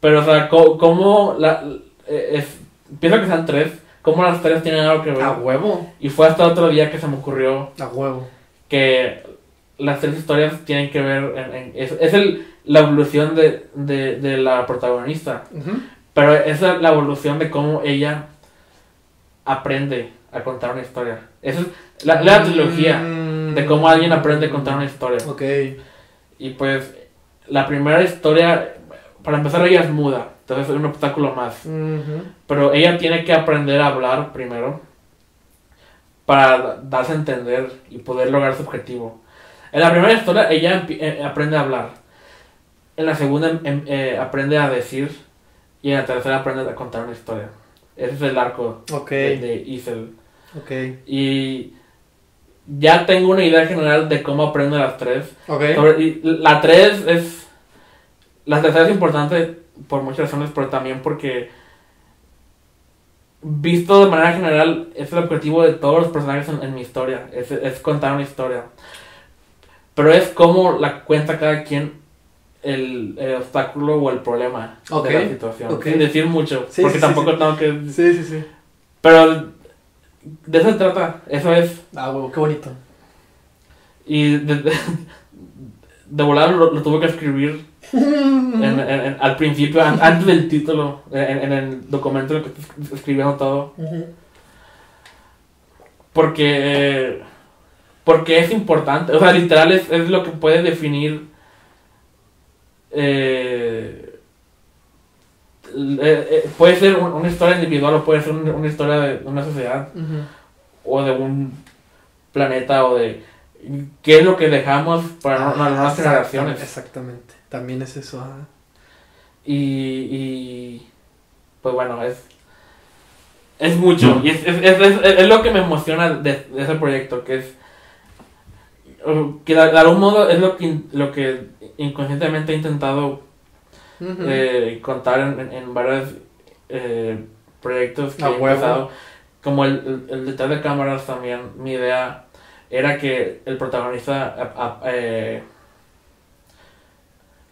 Pero, o sea, cómo la, eh, es, pienso que sean tres, cómo las tres tienen algo que ver. A huevo. Y fue hasta otro día que se me ocurrió A huevo. que las tres historias tienen que ver, en, en- es, es el, la evolución de, de, de la protagonista. Pero es la evolución de cómo ella aprende a contar una historia. Esa es la, la trilogía Mm. de cómo alguien aprende a contar una historia. Ok. Y pues la primera historia, para empezar ella es muda, entonces es un obstáculo más. Pero ella tiene que aprender a hablar primero para darse a entender y poder lograr su objetivo. En la primera historia ella eh, aprende a hablar. En la segunda em- em- eh, aprende a decir. Y en la tercera aprende a contar una historia. Ese es el arco de, de Isel. Ok. Y ya tengo una idea general de cómo aprende las tres. Ok. Sobre- y la 3 es. La tercera es importante por muchas razones, pero también porque visto de manera general, es el objetivo de todos los personajes en, en mi historia. Es, es contar una historia. Pero es como la cuenta cada quien el, el obstáculo o el problema Ok, de la situación. ok. Sin decir mucho. Sí, porque sí, tampoco sí. tengo que. Sí, sí, sí. Pero de eso se trata. Eso es. Ah, huevo, qué bonito. Y de, de, de volar lo, lo tuve que escribir en- en- en- al principio, an- antes del título, en, el documento en el que estoy escribiendo todo. Porque. Porque es importante. O sea, literal es, es lo que puede definir. eh, eh, eh, puede ser un- una historia individual o puede ser un- una historia de una sociedad o de un planeta o de qué es lo que dejamos para las Ah, nuevas generaciones. Exactamente. También es eso. Y, y pues bueno, es es mucho y es, es, es, es- lo que me emociona de, de ese proyecto, que es uh, que de, de algún modo es lo que, lo que inconscientemente he intentado eh, contar en, en, en varios eh, proyectos que he huevo. empezado. Como el, el, el detrás de cámaras también, mi idea era que el protagonista a- a- eh,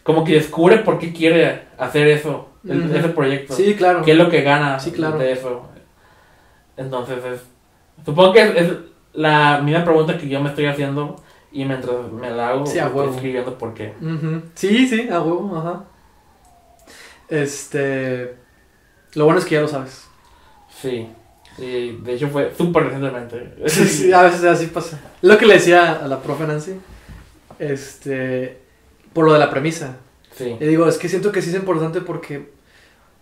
como que descubre por qué quiere hacer eso, el- Ujú. ese proyecto. Sí, claro. ¿Qué es lo que gana Sí, claro. de eso? Entonces es... Supongo que es, es la misma pregunta que yo me estoy haciendo y mientras me la hago, Sí, a estoy escribiendo por qué. Ujú. Sí, sí, a huevo, ajá. Este. Lo bueno es que ya lo sabes. Sí. Y de hecho fue súper recientemente. Sí, sí, a veces así pasa. Lo que le decía a la profe Nancy, este, por lo de la premisa. Sí. Le digo, es que siento que sí es importante porque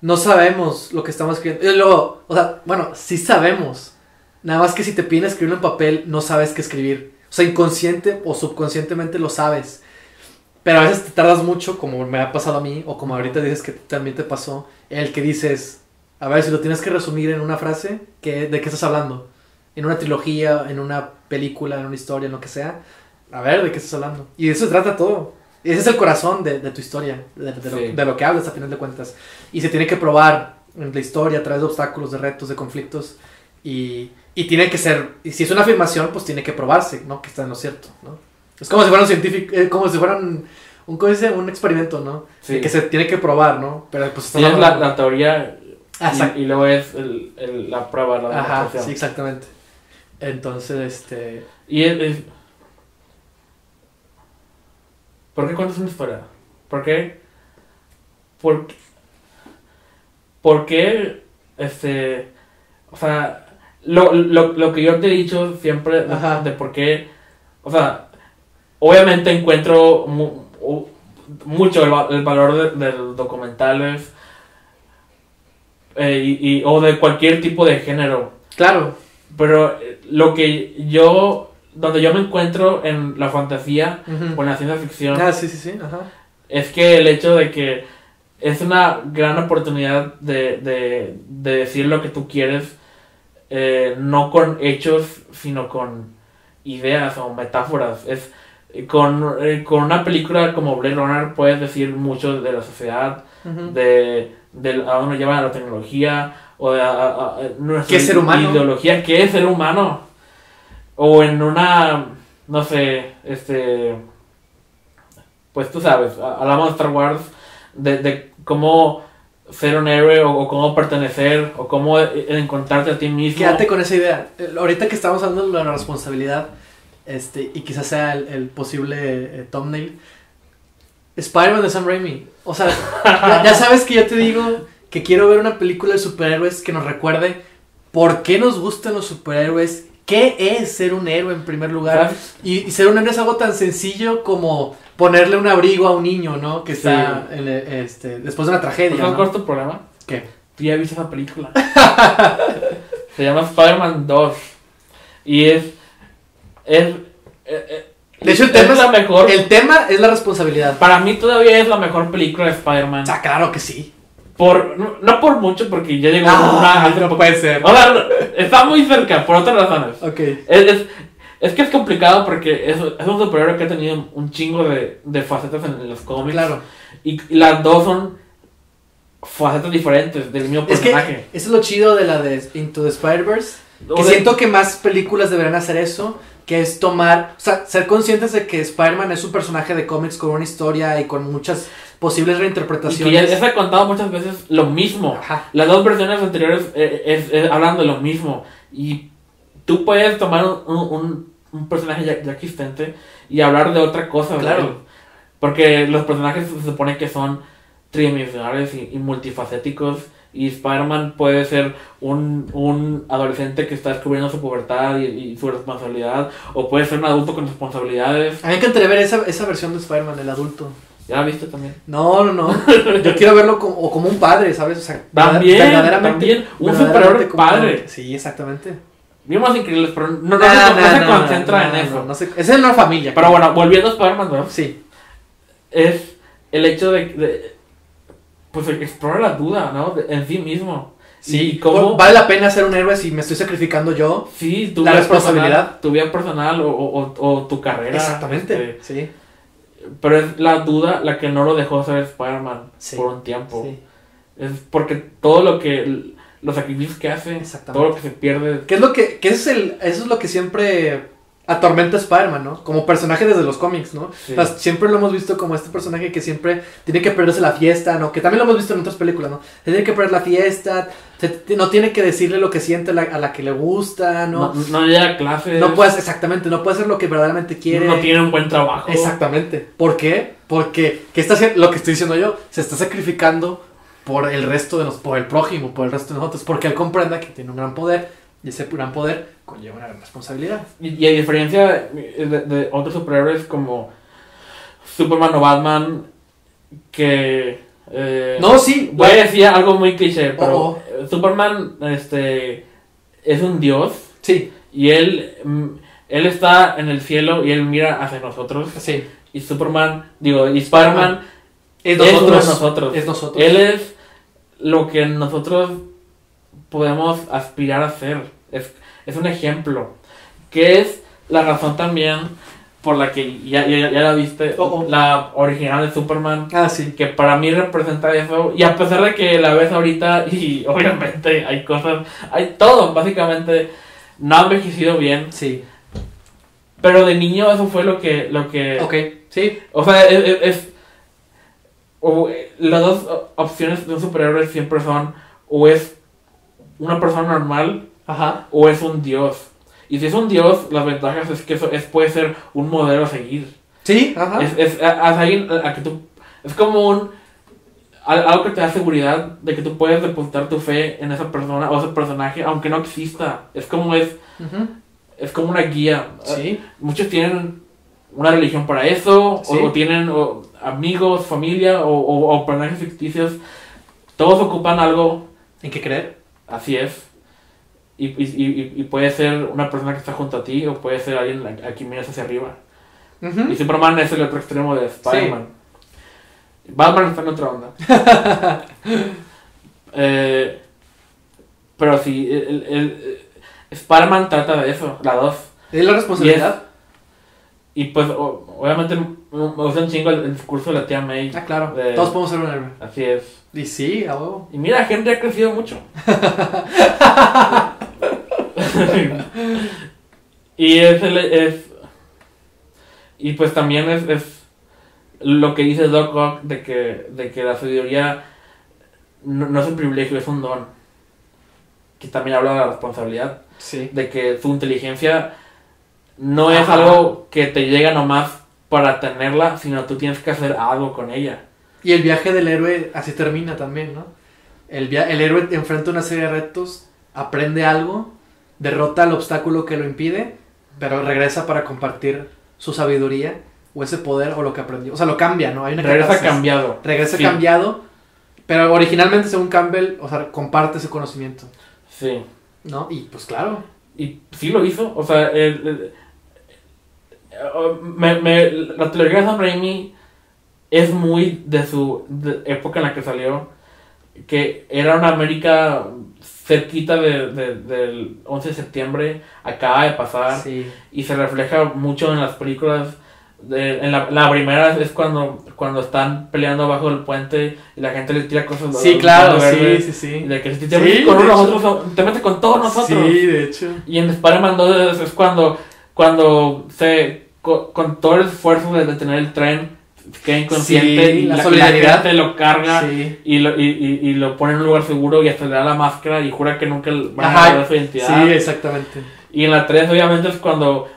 no sabemos lo que estamos escribiendo. Y luego, o sea, bueno, sí sabemos. Nada más que si te piden escribirlo en papel, no sabes qué escribir. O sea, inconsciente o subconscientemente lo sabes. Pero a veces te tardas mucho, como me ha pasado a mí, o como ahorita dices que también te pasó, el que dices, a ver, si lo tienes que resumir en una frase, ¿qué, ¿de qué estás hablando? En una trilogía, en una película, en una historia, en lo que sea. A ver, ¿de qué estás hablando? Y de eso se trata todo. Ese es el corazón de, de tu historia, de, de lo, Sí. de lo que hablas a final de cuentas. Y se tiene que probar en la historia a través de obstáculos, de retos, de conflictos. Y, y tiene que ser, y si es una afirmación, pues tiene que probarse, ¿no? Que está en lo cierto, ¿no? Es como si fuera un científico, eh, como si fueran un, ¿cómo dice? un experimento, ¿no? Sí. Que se tiene que probar, ¿no? Pero pues está Tienes la, la teoría Ah, y, y luego es el, el- la prueba, la Ajá, sí, exactamente. Entonces, este... Y es, es- ¿Por qué cuentas una historia? ¿Por qué? ¿Por, por qué? Este... O sea, lo, lo, lo que yo te he dicho siempre de, de por qué... O sea, obviamente encuentro mu- u- mucho el, va- el valor de, de los documentales eh, y, y- o de cualquier tipo de género. Claro. Pero eh, lo que yo, donde yo me encuentro en la fantasía o en la ciencia ficción, Ah, sí, sí, sí, ajá. es que el hecho de que es una gran oportunidad de, de, de decir lo que tú quieres, eh, no con hechos, sino con ideas o metáforas. Es eh, con, eh, con una película como Blade Runner puedes decir mucho de la sociedad, de, de a dónde lleva la tecnología o de a- a- a- nuestra ¿Qué es ser humano? ideología, qué es ser humano. O en una, no sé, este, pues tú sabes, hablamos de Star Wars, de, cómo ser un héroe o, cómo pertenecer o cómo eh, encontrarte a ti mismo. Quédate con esa idea. Ahorita que estamos hablando de la responsabilidad, este, y quizás sea el, el posible eh, thumbnail, Spider-Man de Sam Raimi. O sea, ya, ya sabes que yo te digo que quiero ver una película de superhéroes que nos recuerde por qué nos gustan los superhéroes, qué es ser un héroe en primer lugar. Y, y ser un héroe es algo tan sencillo como ponerle un abrigo a un niño, ¿no? Que está en, este, después de una tragedia. ¿Sabes ¿no? es tu problema? ¿Qué? Tú ya viste esa película. Se llama Spider-Man 2. Y es. Es. eh, eh, De hecho, el tema es- la mejor. El tema es la responsabilidad. Para mí todavía es la mejor película de Spider-Man. Ah, claro que sí. Por, no, no por mucho, porque ya llegó Ah, una no puede ser. O sea, está muy cerca, por otras razones. Ok. Es, es, es que es complicado porque es, es un superhéroe que ha tenido un chingo de, de facetas en, los cómics. Claro. Y, y las dos son facetas diferentes del mismo Es que personaje. eso es lo chido de la de Into the Spider-Verse. Que de- siento que más películas deberían hacer eso, que es tomar, o sea, ser conscientes de que Spider-Man es un personaje de cómics con una historia y con muchas posibles y que reinterpretaciones. ya, ya se ha contado muchas veces lo mismo. Ajá. Las dos versiones anteriores eh, es, es- hablan de lo mismo. Y tú puedes tomar un, un- un personaje ya, ya existente y hablar de otra cosa. Claro. Porque los personajes se supone que son tridimensionales y, y multifacéticos. Y Spider-Man puede ser un, un adolescente que está descubriendo su pubertad y, y su responsabilidad. O puede ser un adulto con responsabilidades. A mí me encantaría ver esa, esa versión de Spider-Man, el adulto. ¿Ya la viste también? No, no, no. Yo quiero verlo como, o como un padre, ¿sabes? O sea, También, verdaderamente- también. Un superhéroe un padre. Sí, exactamente. Vimos increíbles, pero no, no, Nah, no nah, se concentra en eso. no, no se- es en una familia. Pero bueno, volviendo a Spider-Man 2, Sí. es el hecho de, de pues explora la duda, ¿no? De- en sí mismo. Sí, cómo vale la pena ser un héroe si me estoy sacrificando yo. sí, tu la responsabilidad. personal, tu vida personal o- o tu carrera. Exactamente. este, Sí. Pero es la duda la que no lo dejó ser Spider-Man Sí, por un tiempo. sí. Es porque todo lo que los sacrificios que hace, todo lo que se pierde, ¿Qué es lo que, qué es el, eso es lo que siempre atormenta a Spider-Man, ¿no? Como personaje desde los cómics, ¿no? Sí. O sea, siempre lo hemos visto como este personaje que siempre tiene que perderse la fiesta, ¿no? Que también lo hemos visto en otras películas, ¿no? Se tiene que perder la fiesta, se- no tiene que decirle lo que siente a la, a la que le gusta, no, ¿no? no llega a clases, No, puede, exactamente, no puede hacer lo que verdaderamente quiere. no tiene un buen trabajo. Exactamente. ¿Por qué? Porque, ¿qué está haciendo? Lo que estoy diciendo yo, se está sacrificando por el resto de los, por el prójimo, por el resto de nosotros, porque él comprenda que tiene un gran poder y ese gran poder conlleva una gran responsabilidad. Y, y a diferencia de, de otros superhéroes como Superman o Batman, que... eh, No, sí, Voy a decir algo muy cliché, pero Oh, Superman este, es un dios Sí, y él, mm, él está en el cielo y él mira hacia nosotros. sí. Y Superman, digo, y Spider-Man Es nosotros. nosotros. Es nosotros. Él es lo que nosotros podemos aspirar a ser. Es, es un ejemplo. Que es la razón también por la que ya, ya, ya la viste, Oh, oh. la original de Superman. Ah, sí. Que para mí representa eso. Y a pesar de que la ves ahorita, y obviamente hay cosas, hay todo, básicamente, no ha envejecido bien. Sí. Pero de niño eso fue lo que, lo que Ok, sí. o sea, es... es- es- o, las dos opciones de un superhéroe siempre son o es una persona normal Ajá. o es un dios. Y si es un dios, las ventajas es que eso es, puede ser un modelo a seguir. Sí, ajá. Es, es, a- a alguien a que tú, es como un al- algo que te da seguridad de que tú puedes depositar tu fe en esa persona o ese personaje, aunque no exista. Es como es, es como una guía. Sí. Muchos tienen una religión para eso, Sí. o, o tienen o, amigos, familia, o, o- o personajes ficticios. Todos ocupan algo, ¿En qué creer? así es. Y, y, y- y puede ser una persona que está junto a ti, o puede ser alguien a, a quien miras hacia arriba. Ujú. Y Superman es el otro extremo de Spider-Man. Batman está en otra onda. Eh, pero sí, el, Spider-Man trata de eso, la dos. Es la responsabilidad. Y pues, o- obviamente, me gusta un chingo el, el discurso de la tía May. Ah, claro. De- Todos podemos ser un héroe. Así es. Y sí, a huevo. Y mira, gente ha crecido mucho. y es, el- es. Y pues también es, es lo que dice Doc Ock de que, de que la sabiduría no, no es un privilegio, es un don. Que también habla de la responsabilidad. Sí. De que su inteligencia no es algo que te llega nomás para tenerla, sino tú tienes que hacer algo con ella. Y el viaje del héroe así termina también, ¿no? El, via- el héroe enfrenta una serie de retos, aprende algo, derrota el obstáculo que lo impide, pero regresa para compartir su sabiduría o ese poder o lo que aprendió. O sea, lo cambia, ¿no? Hay una Regresa catarsis. cambiado. Regresa Sí. cambiado, pero originalmente, según Campbell, o sea, comparte ese conocimiento, Sí. ¿no? Y pues claro. Y sí lo hizo. O sea, el, el- me, me- la trilogía de Sam Raimi es muy de su de época en la que salió. Que era una América cerquita de, de- del 11 de septiembre. Acaba de pasar. Sí. Y se refleja mucho en las películas de- en la, la primera es cuando, cuando están peleando bajo el puente y la gente les tira cosas. Sí, claro, sí, sí, sí. De que si te Sí, con uno, nosotros, te metes con todos nosotros. Sí, de hecho. Y en Spider-Man 2 es, cuando, cuando se, co- con todo el esfuerzo de detener el tren, queda inconsciente Sí, y la la, solidaridad. gente lo carga Sí. y, lo, y, y, y lo pone en un lugar seguro y hasta le da la máscara y jura que nunca va a perder su identidad. Sí, exactamente. Y en la 3 obviamente es cuando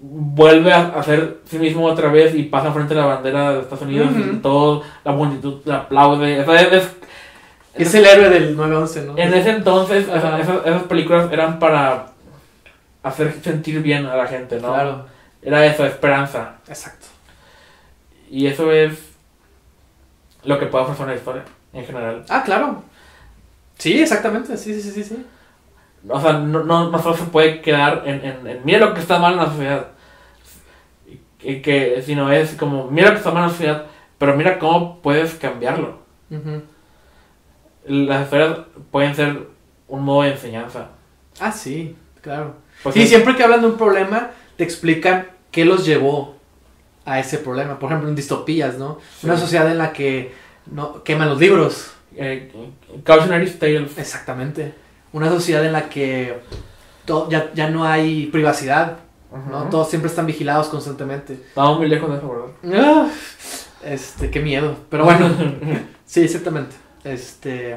vuelve a hacer sí mismo otra vez y pasa frente a la bandera de Estados Unidos y todo, la multitud le aplaude. Es- es- Es el héroe del 911, ¿no? en ese entonces esas, esas películas eran para hacer sentir bien a la gente, ¿no? Claro, Era eso, esperanza. exacto. Y eso es lo que puede ofrecer una historia en general. Ah, claro. Sí, exactamente, sí, sí, sí, sí. sí. O sea, no, no, no solo se puede quedar en, en, en mira lo que está mal en la sociedad. Y que, sino es como, mira lo que está mal en la sociedad, pero mira cómo puedes cambiarlo. Las esferas pueden ser un modo de enseñanza. Ah, sí, claro. Pues sí, siempre que hablan de un problema, te explican qué los llevó a ese problema. Por ejemplo, en distopías, ¿no? Sí. Una sociedad en la que no queman los libros. eh, Tales. Exactamente. Una sociedad en la que to- ya, ya no hay privacidad, ¿no? Todos siempre están vigilados constantemente. Estamos muy lejos de eso, ¿verdad? Ah, Este, qué miedo. Pero bueno, sí, exactamente. Este.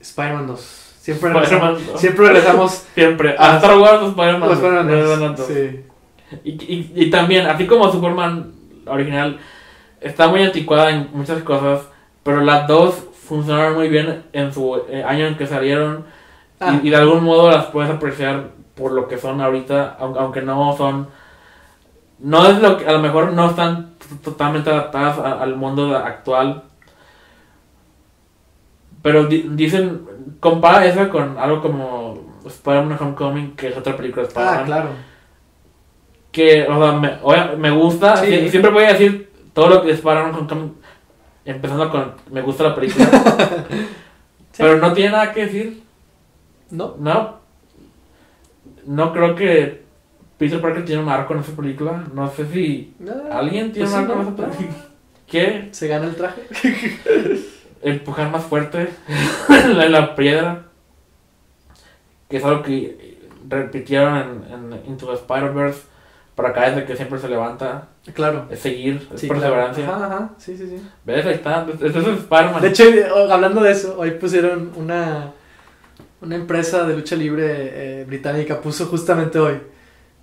Spider-Man 2. Siempre regresamos. Siempre regresamos. Siempre. A Star Wars, Spider-Man. Spider-Man dos. Spider-Man dos. Sí. Y, y, y también, así como Superman original, está muy anticuada en muchas cosas, pero las dos funcionaron muy bien en su eh, año en que salieron Ah. y, y de algún modo las puedes apreciar por lo que son ahorita, aun- aunque no son... No es lo que, a lo mejor no están totalmente adaptadas a- al mundo actual, pero di- dicen, compara eso con algo como Spider-Man Homecoming, que es otra película de Spider-Man Ah, claro. Que, o sea, me, obvia- me gusta. Sí. Sie- Siempre voy a decir todo lo que es para Homecoming, empezando con me gusta la película. Pero no tiene nada que decir. ¿No? No. No creo que Peter Parker tiene un arco en esa película. No sé si alguien tiene pues un sí, arco en esa película. ¿Qué? Se gana el traje. Empujar más fuerte la, la piedra. Que es algo que repitieron en, en Into the Spider-Verse. Para cada vez que siempre se levanta. Claro. Es seguir, es Sí, claro. perseverancia. Ajá, ajá. Sí, sí, sí. ¿Ves? Ahí está. Este es Spider-Man. De hecho, eh, hablando de eso, hoy pusieron una, una empresa de lucha libre eh, británica, puso justamente hoy.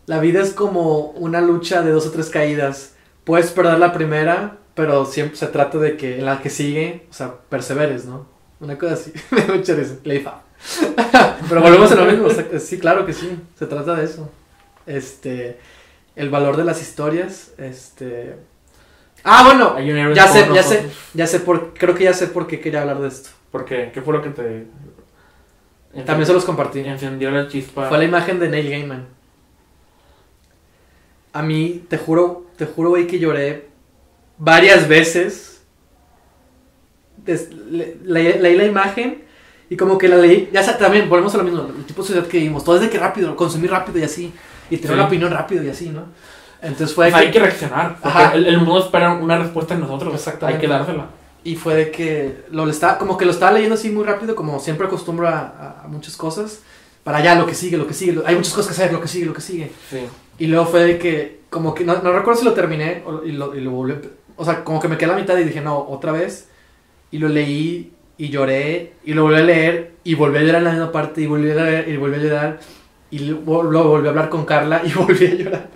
La vida es como una lucha de dos o tres caídas. Puedes perder la primera, pero siempre se trata de que en la que sigue, o sea, perseveres, ¿no? Una cosa así. Me mucha. Le pero volvemos a lo mismo. o sea, sí, claro que sí. Se trata de eso. Este. El valor de las historias. Este. Ah, bueno. Ya sé, ya sé, ya sé por, creo que ya sé por qué quería hablar de esto. ¿Por qué? ¿Qué fue lo que te. También se los compartí. Encendió la chispa. Fue la imagen de Neil Gaiman. A mí, te juro, te juro, güey, que lloré varias veces. Des- le- le- leí la imagen y como que la leí. Ya sé, también, volvemos a lo mismo, el tipo de sociedad que vivimos. Todo es de que rápido, consumí rápido y así. Y tener Sí. una opinión rápido y así, ¿no? Entonces fue de hay que- que reaccionar. Ajá. el, el mundo espera una respuesta en nosotros. Exactamente. Hay que dársela. Y fue de que lo estaba, como que lo estaba leyendo así muy rápido, como siempre acostumbro a, a- muchas cosas. Para allá, lo que sigue, lo que sigue. lo- hay muchas cosas que hacer, lo que sigue, lo que sigue. Sí. Y luego fue de que, como que, no, no recuerdo si lo terminé o- y lo, y lo volví. O sea, como que me quedé a la mitad y dije, no, otra vez. Y lo leí y lloré y lo volví a leer y volví a llorar en la misma parte y volví a leer y volví a llorar. Y luego volví a hablar con Carla y volví a llorar.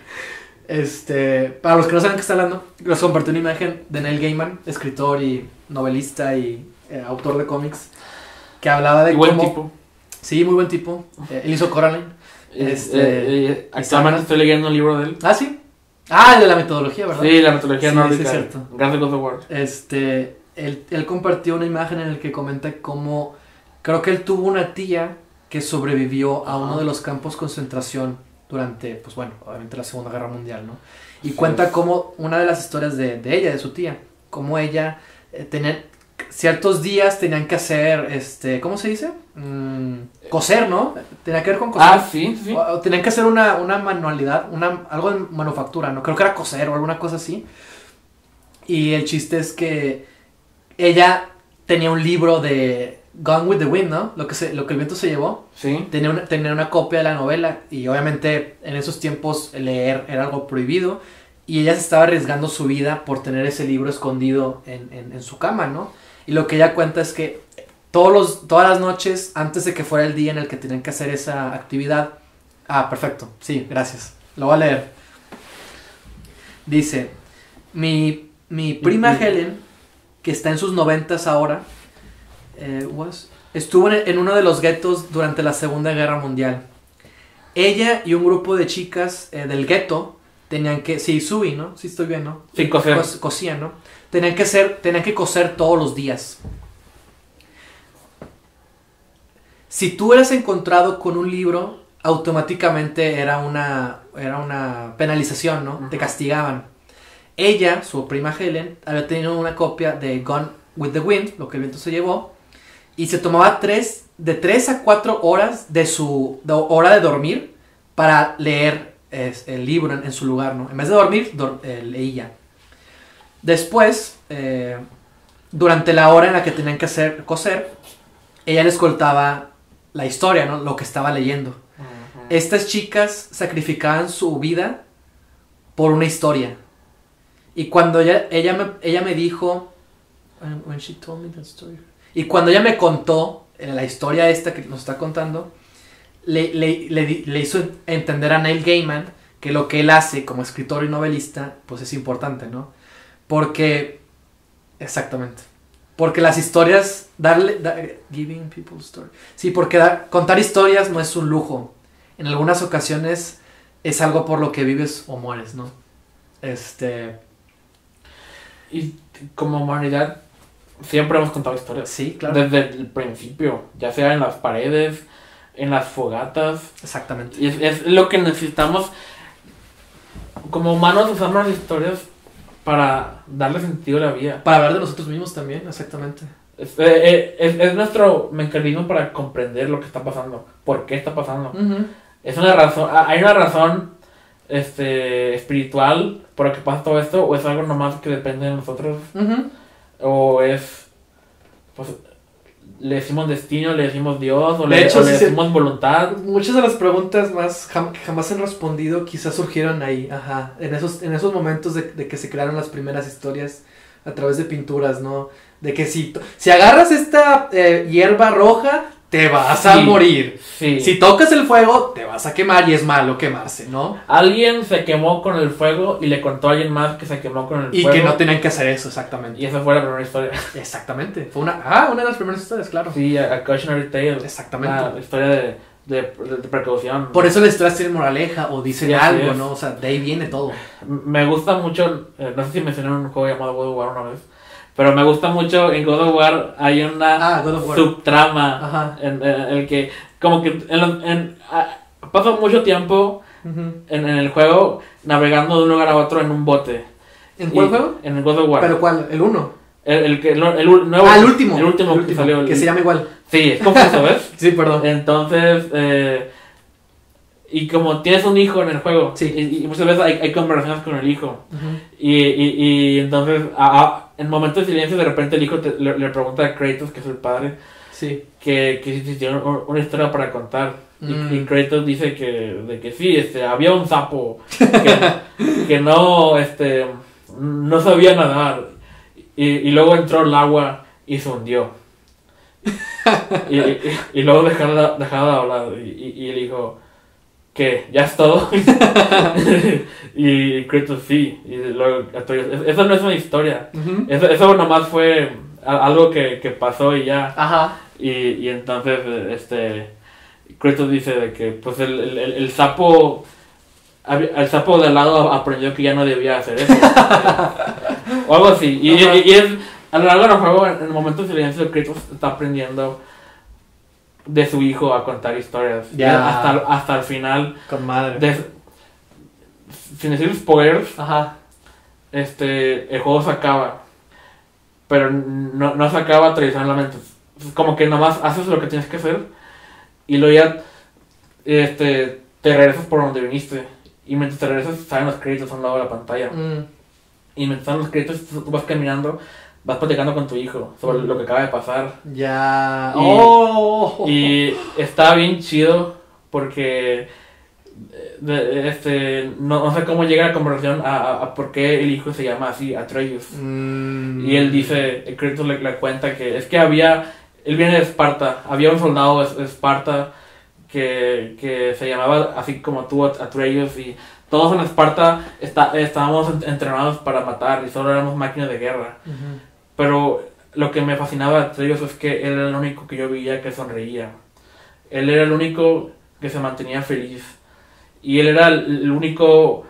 Este, para los que no saben qué está hablando, les compartí una imagen de Neil Gaiman, escritor y novelista y eh, autor de cómics, que hablaba de Y buen cómo... tipo. Sí, muy buen tipo. Eh, él hizo Coraline. Este, Este, eh, actualmente estoy leyendo un libro de él. Ah, sí. Ah, el de la metodología, ¿verdad? Sí, la metodología Sí, nórdica. sí, es cierto. God of War. Este, él, él compartió una imagen en la que comenta cómo creo que él tuvo una tía que sobrevivió a uno de los campos de concentración durante, pues bueno, obviamente la Segunda Guerra Mundial, ¿no? Y Sí. cuenta cómo una de las historias de, de ella, de su tía, cómo ella eh, tenía ciertos días tenían que hacer, este, ¿cómo se dice? mm, coser, ¿no? Tenía que ver con coser. Ah, sí, sí. O- o tenían que hacer una, una manualidad, una, algo de manufactura, ¿no? Creo que era coser o alguna cosa así. Y el chiste es que ella tenía un libro de Gone with the Wind, ¿no? Lo que, se, lo que el viento se llevó. Sí. Tenía una, tenía una copia de la novela y obviamente en esos tiempos leer era algo prohibido. Y ella se estaba arriesgando su vida por tener ese libro escondido en, en- en su cama, ¿no? Y lo que ella cuenta es que todos los, todas las noches, antes de que fuera el día en el que tenían que hacer esa actividad... Ah, perfecto. Sí, gracias. Lo voy a leer. Dice, mi, mi prima Mm, mm. Helen, que está en sus noventas ahora, eh, was- estuvo en, uno de los guetos durante la Segunda Guerra Mundial. Ella y un grupo de chicas eh, del gueto tenían que... Sí, Sui, ¿no? Sí estoy bien, ¿no? Sí, coser. Cos- cosían, ¿no? Tenían que, hacer, tenían que coser todos los días. Si tú eras encontrado con un libro, automáticamente era una, era una penalización, ¿no? Te castigaban. Ella, su prima Helen, había tenido una copia de Gone with the Wind, lo que el viento se llevó, y se tomaba tres, de 3 a 4 horas de su de hora de dormir para leer es, el libro en, en su lugar, ¿no? En vez de dormir, dor- eh, leía. Después, eh, durante la hora en la que tenían que hacer coser, ella les contaba la historia, ¿no? Lo que estaba leyendo. Estas chicas sacrificaban su vida por una historia. Y cuando ella, ella, me, ella me dijo... when she told me that story. Y cuando ella me contó la historia esta que nos está contando, le, le- le hizo entender a Neil Gaiman que lo que él hace como escritor y novelista, pues es importante, ¿no? Porque... Exactamente. Porque las historias, darle... da- giving people story. Sí, porque contar historias no es un lujo. En algunas ocasiones es algo por lo que vives o mueres, ¿no? Este... Y como humanidad, siempre hemos contado historias. Sí, claro. Desde el principio, ya sea en las paredes, en las fogatas. Exactamente. Y es, es lo que necesitamos. Como humanos usamos las historias para darle sentido a la vida. Para hablar de nosotros mismos también, exactamente. Es, eh, eh, es- es nuestro mecanismo para comprender lo que está pasando. ¿Por qué está pasando? Es una razón, ah, hay una razón este, espiritual por la que pasa todo esto, o es algo nomás que depende de nosotros. O es, pues, le decimos destino, le decimos Dios, o De le, hecho, o le sí se- decimos voluntad. Muchas de las preguntas más jam- que jamás han respondido quizás surgieron ahí, ajá, en esos, en esos momentos de, de que se crearon las primeras historias a través de pinturas, ¿no? De que si, si agarras esta eh, hierba roja, te vas a morir. Sí. Si tocas el fuego, te vas a quemar y es malo quemarse, ¿no? Alguien se quemó con el fuego y le contó a alguien más que se quemó con el Y fuego. que no tenían que hacer eso, exactamente. Y esa fue la primera historia. Exactamente. Fue una, ah, una de las primeras historias, claro. Sí, a, a Cautionary Tale. Exactamente. La historia de, de, de- de precaución. Por eso historias tienen moraleja o dicen Sí, algo, es. ¿no? O sea, de ahí viene todo. Me gusta mucho, eh, no sé si mencioné un juego llamado God of War una vez, pero me gusta mucho en God of War hay una Ah, subtrama en, en el que como que en, en- ah, pasa mucho tiempo en, en el juego navegando de un lugar a otro en un bote. ¿En cuál Y- juego? En el God of War. ¿Pero cuál? ¿El uno? el, el que el, el nuevo ah, el último. el último, que salió el- que se llama igual. Sí, es confuso, ¿ves? Sí, perdón. Entonces, eh, y como tienes un hijo en el juego, Sí. y, y muchas veces hay, hay conversaciones con el hijo, y, y, y entonces, a- a- en momentos de silencio, de repente el hijo te- le, le pregunta a Kratos, que es el padre, Sí. que, que si tiene un- una historia para contar. Y, Mm. y Kratos dice que, de que sí, este, había un sapo que, que no, este, no sabía nadar, y, y luego entró el agua y se hundió. Y, y, luego dejaron de, dejaron de hablar y, y, y él dijo que ya es todo. Y Kratos sí y luego eso no es una historia. Eso, eso nomás fue algo que, que pasó y ya. Ajá. y, y entonces este Kratos dice de que pues el, el, el- el sapo el sapo de al lado aprendió que ya no debía hacer eso. O algo así. Y- y es a lo largo del juego en el momento de silencio Kratos está aprendiendo de su hijo a contar historias Ya. Hasta, hasta el final Con madre. de- sin decir spoilers Ajá. este el juego se acaba pero no, no se acaba tradicionalmente como que nomás haces lo que tienes que hacer y luego ya este, te regresas por donde viniste. Y mientras te regresas salen los créditos a un lado de la pantalla. Mm. Y mientras salen los créditos tú vas caminando, vas platicando con tu hijo sobre lo que acaba de pasar. Ya. Y- oh. Y está bien chido porque eh, este no, no sé cómo llega la conversación a, a, a por qué el hijo se llama así, Atreus. Mm. Y él dice, el crédito le, le cuenta que es que había, él viene de Esparta, había un soldado de, de Esparta que, que se llamaba así como tú, At- Atreus, y todos en Esparta está, estábamos en- entrenados para matar y solo éramos máquinas de guerra. Ujú. Pero lo que me fascinaba de Atreus es que él era el único que yo veía que sonreía. Él era el único que se mantenía feliz. Y él era el, el único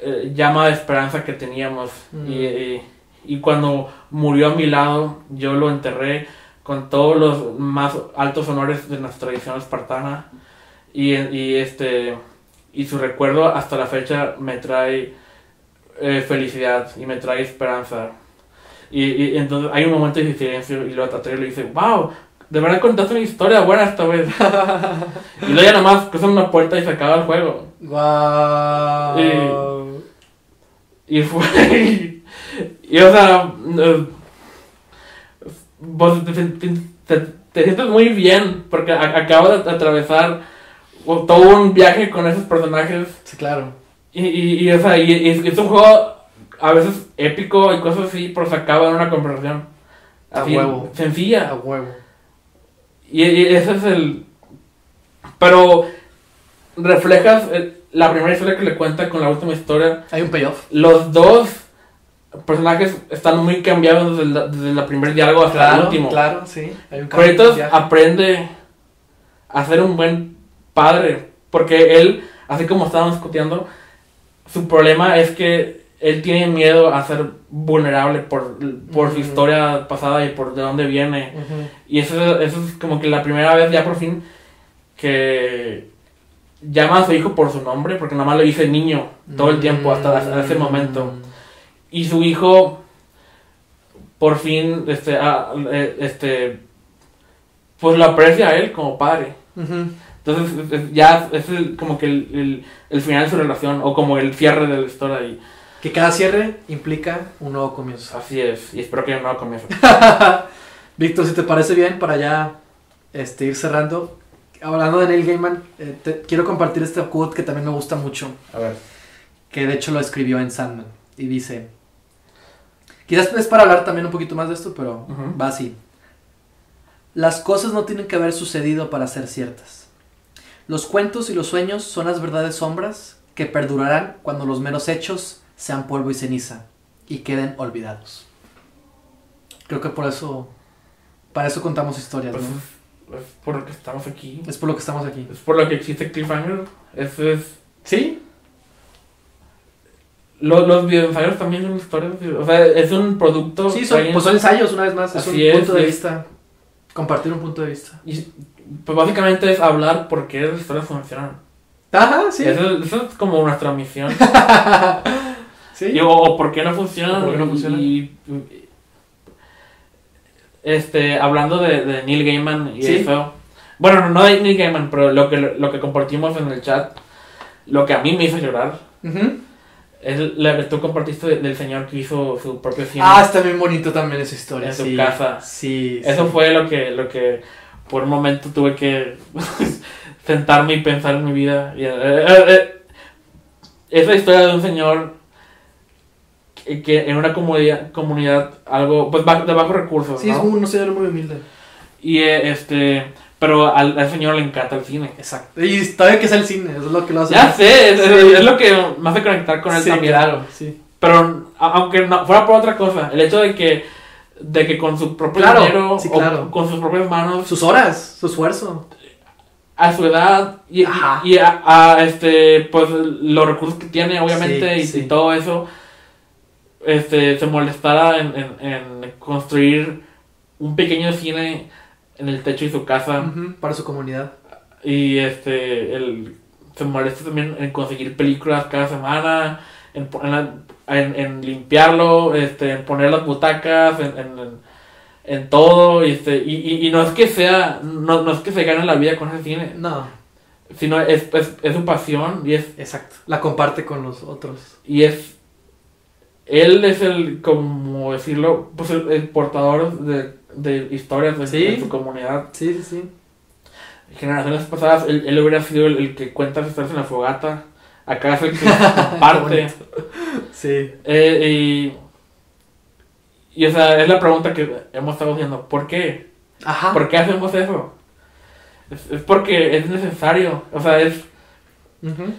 eh, llama de esperanza que teníamos. Mm. Y, y- y cuando murió a mi lado, yo lo enterré con todos los más altos honores de nuestra tradición espartana. Y, y este y su recuerdo hasta la fecha me trae eh, felicidad y me trae esperanza. Y, y entonces hay un momento de silencio y luego Atreus le dice, wow, de verdad contaste una historia buena esta vez. y luego ya nomás cruzan una puerta y se acaba el juego. Guau. Y fue. y o sea. vos te, te- te- te sientes muy bien porque a- acabas de atravesar todo un viaje con esos personajes. Sí, claro. Y, y, y, o sea, y, y es un juego a veces épico y cosas así, pero se acaba en una conversación. A Así, huevo. sencilla. A huevo. Y, y ese es el. Pero reflejas eh, la primera historia que le cuenta con la última historia. Hay un payoff. Los dos personajes están muy cambiados desde, la- desde el primer diálogo hasta el último. claro, sí. Hay un cambio Kratos aprende a ser un buen padre. Porque él, así como estábamos discutiendo, su problema es que él tiene miedo a ser vulnerable por, por su Ujú. historia pasada y por de dónde viene. Ujú. Y eso, eso es como que la primera vez ya por fin que llama a su hijo por su nombre, porque nada más le dice niño todo el tiempo hasta, hasta ese momento. Y su hijo por fin este, ah, eh, este pues lo aprecia a él como padre. Ujú. Entonces es- es- ya es el- como que el, el, el final de su relación o como el cierre de la historia y Que cada cierre implica un nuevo comienzo. así es. Y espero que no comience. Víctor, si te parece bien, para ya este, ir cerrando, hablando de Neil Gaiman, eh, te- quiero compartir este quote que también me gusta mucho, A ver. que de hecho lo escribió en Sandman, y dice, quizás es para hablar también un poquito más de esto, pero va así. Las cosas no tienen que haber sucedido para ser ciertas. Los cuentos y los sueños son las verdades sombras que perdurarán cuando los meros hechos sean polvo y ceniza y queden olvidados. Creo que por eso, para eso contamos historias, Pues ¿no? es, es por lo que estamos aquí. Es por lo que estamos aquí. Es por lo que existe Cliffhanger. Eso es. ¿Sí? Los, los videoensayos también son historias. O sea, es un producto. Sí, son, pues son ensayos, una vez más. Es un es, punto de es- vista. Compartir un punto de vista. y, pues básicamente es hablar por qué las historias funcionan. Ajá, sí. Eso, eso es como nuestra misión. sí. Y, o, o por qué no funcionan. O por qué no y- funcionan. y- este, hablando de, de Neil Gaiman y Sí. eso. Bueno, no de Neil Gaiman, pero lo que, lo que compartimos en el chat, lo que a mí me hizo llorar, Ujú. es la que tú compartiste de- del señor que hizo su propio cine. Ah, está bien bonito también esa historia. En su sí. casa. Sí. Eso sí. fue lo que, lo que por un momento tuve que sentarme y pensar en mi vida. Y, eh, eh, eh, esa historia de un señor que, en una comunidad, comunidad algo pues de bajos recursos, Sí, ¿no? es un, un señor muy humilde. Y eh, este, pero al, al señor le encanta el cine. Exacto. Y bien que sea el cine, eso es lo que lo hace. Ya sé, es, Sí. es- es lo que me hace conectar con él sí, también. claro, sí. Pero a- aunque no, fuera por otra cosa, el hecho de que de que con su propio Claro, dinero sí, o claro. con sus propias manos Sus horas, su esfuerzo. a su edad y, Ajá. y a, a, este pues los recursos que tiene obviamente y todo eso este se molestara en, en, en construir un pequeño cine en el techo de su casa Para su comunidad. y este el se molesta también en conseguir películas cada semana en, en, en- limpiarlo este en poner las butacas en, en, en todo, y, este, y, y, y no es que sea, no, no es que se gane la vida con ese cine, No, sino es, es, es su pasión y es, exacto. La comparte con los otros. y es, él es el, como decirlo, pues el, el portador de, de historias de, Sí. de su comunidad. Sí, sí, sí. Generaciones pasadas, él, él hubiera sido el, el que cuenta las historias en la fogata, acá es el que comparte. Sí. Eh, y, y o sea, es la pregunta que hemos estado haciendo. ¿Por qué? Ajá. ¿Por qué hacemos eso? Es, es porque es necesario. O sea, es Ujú.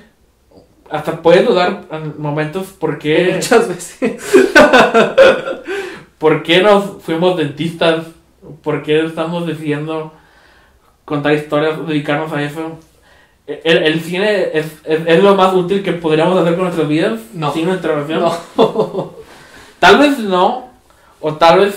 Hasta puedes dudar en momentos por qué, Muchas veces. por qué nos fuimos dentistas, por qué estamos decidiendo contar historias, dedicarnos a eso. El, el cine es, es, es lo más útil que podríamos hacer con nuestras vidas. No. Sin una intervención. No. Tal vez no. O tal vez.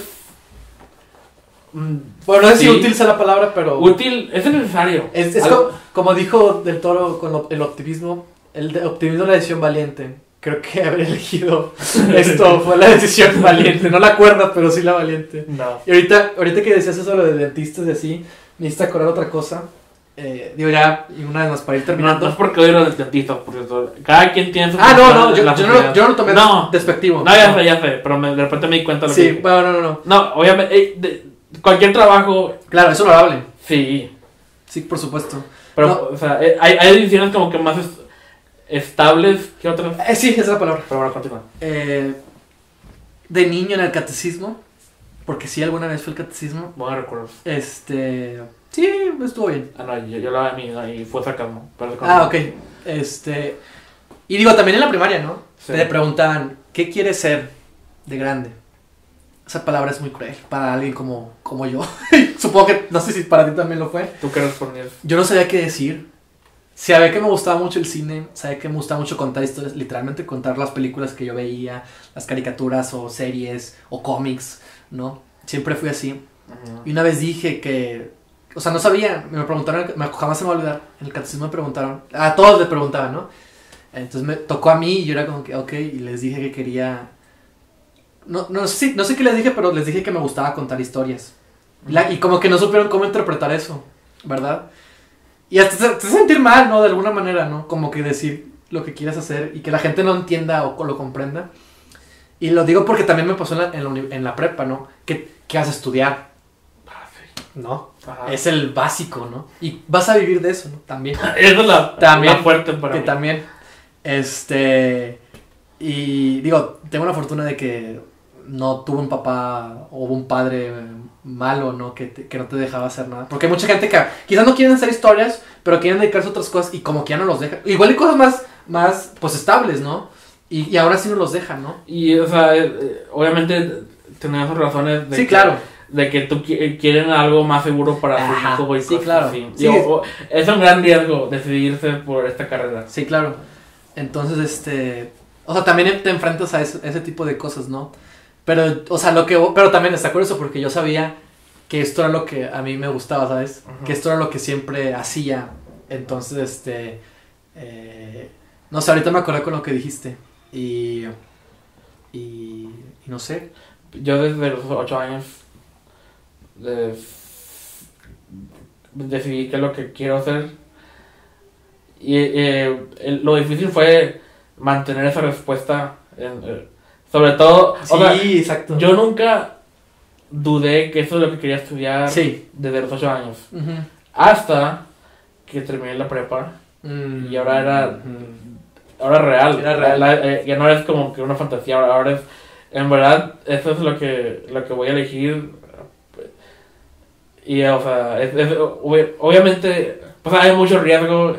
mm, Bueno, no sé si Sí. útil sea la palabra, pero. Útil, es necesario. Es, es como, como dijo Del Toro con lo- el optimismo, el de- optimismo es la decisión valiente. Creo que haber elegido esto fue la decisión valiente. No la cuerda, pero sí la valiente. No. Y ahorita, ahorita que decías eso lo de dentistas y así, me hiciste acordar otra cosa. Eh, digo ya, y una vez más para ir terminando. no es porque odio a los dentistas, por cierto. Cada quien tiene su. ah, no, no, yo, yo no, yo no lo tomé No. despectivo. No, ya sé, ya sé. Pero me- de repente me di cuenta lo Sí, que. bueno, no, no, no. No, obviamente. eh, de- cualquier trabajo, Claro, es honorable. sí. Sí, por supuesto. Pero, No. o sea, eh, hay, hay decisiones como que más es- estables que otras. Eh, sí, esa es la palabra. Pero bueno, continúa. Eh, de niño en el catecismo, porque sí alguna vez fue el catecismo, Buenos recuerdos. este... Sí, estuvo bien. Ah, no, yo, yo la a mí y fue sarcasmo. Ah, ok. Este... Y digo, también en la primaria, ¿no? Sí. Te preguntaban, ¿qué quieres ser de grande? Esa palabra es muy cruel para alguien como, como yo. Supongo que, no sé si para ti también lo fue. ¿Tú qué respondías? Yo no sabía qué decir. Sabía que me gustaba mucho el cine, sabía que me gustaba mucho contar historias, literalmente contar las películas que yo veía, las caricaturas o series o cómics, ¿no? Siempre fui así. Y una vez dije que, o sea, no sabía, me preguntaron, me, jamás se me va a olvidar, en el catecismo me preguntaron, a todos les preguntaban, ¿no? Entonces me tocó a mí y yo era como que, ok, y les dije que quería, no, no, sé, no sé qué les dije, pero les dije que me gustaba contar historias. La- y como que no supieron cómo interpretar eso, ¿verdad? Y hasta te, sentir mal, ¿no? De alguna manera, ¿no? Como que decir lo que quieres hacer y que la gente no entienda o, lo comprenda. Y lo digo porque también me pasó en la, en la, uni- en la prepa, ¿no? Que, que vas a estudiar. ¿no? Ajá. Es el básico, ¿no? Y vas a vivir de eso, ¿no? También. Esa es la, También, la fuerte para que mí. también. Este. Y digo, tengo la fortuna de que no tuve un papá o un padre malo, ¿no? Que, te- que no te dejaba hacer nada. Porque hay mucha gente que quizás no quieren hacer historias, pero quieren dedicarse a otras cosas y como que ya no los dejan. Igual hay cosas más, más pues estables, ¿no? Y, y ahora sí no los dejan, ¿no? Y, o sea, eh, eh, obviamente sus razones de Sí, que, claro. de que tú qui- quieren algo más seguro para Ajá, su hijo y sí, claro. Sí. Digo, o- es un gran riesgo decidirse por esta carrera. Sí, claro. Entonces, este. O sea, también te enfrentas a ese, ese tipo de cosas, ¿no? Pero, o sea, lo que. Pero también está curioso porque yo sabía que esto era lo que a mí me gustaba, ¿sabes? Que esto era lo que siempre hacía. Entonces, este. eh, no sé, ahorita me acordé con lo que dijiste. Y. Y. y no sé. Yo desde los ocho años eh, decidí qué es lo que quiero hacer. Y eh, el- lo difícil fue mantener esa respuesta. en, eh, sobre todo, o sea, exacto. yo nunca dudé que eso es lo que quería estudiar Sí. desde los ocho años. Ujú. Hasta que terminé la prepa. Mm, Y ahora era-. Ahora es real. Era real. La- eh, ya no es como que una fantasía. Ahora, ahora es. En verdad, eso es lo que, lo que voy a elegir. Y, o sea, es- es- ob- obviamente, pues hay mucho riesgo.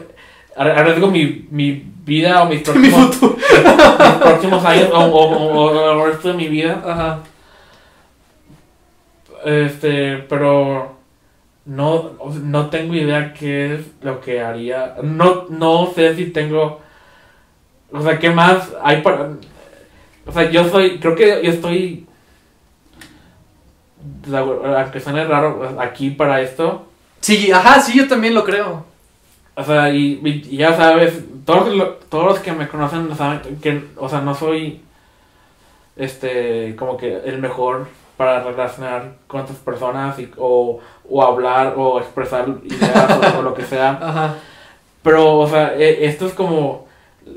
Ar- Arriesgo mi, mi vida o mis Mi próximos, mis próximos años o, o, o- o el resto de mi vida. Ajá. Este, pero no, no tengo idea qué es lo que haría. No, no sé si tengo. O sea, ¿qué más hay para.? O sea, yo soy. Creo que yo estoy. Aunque suene raro, aquí para esto. Sí, ajá, sí, yo también lo creo. O sea, y ya sabes, todos, todos los que me conocen saben que, o sea, no soy. Este, como que el mejor para relacionar con otras personas y, o, o hablar o expresar ideas o, o lo que sea. Ajá. Pero, o sea, e- esto es como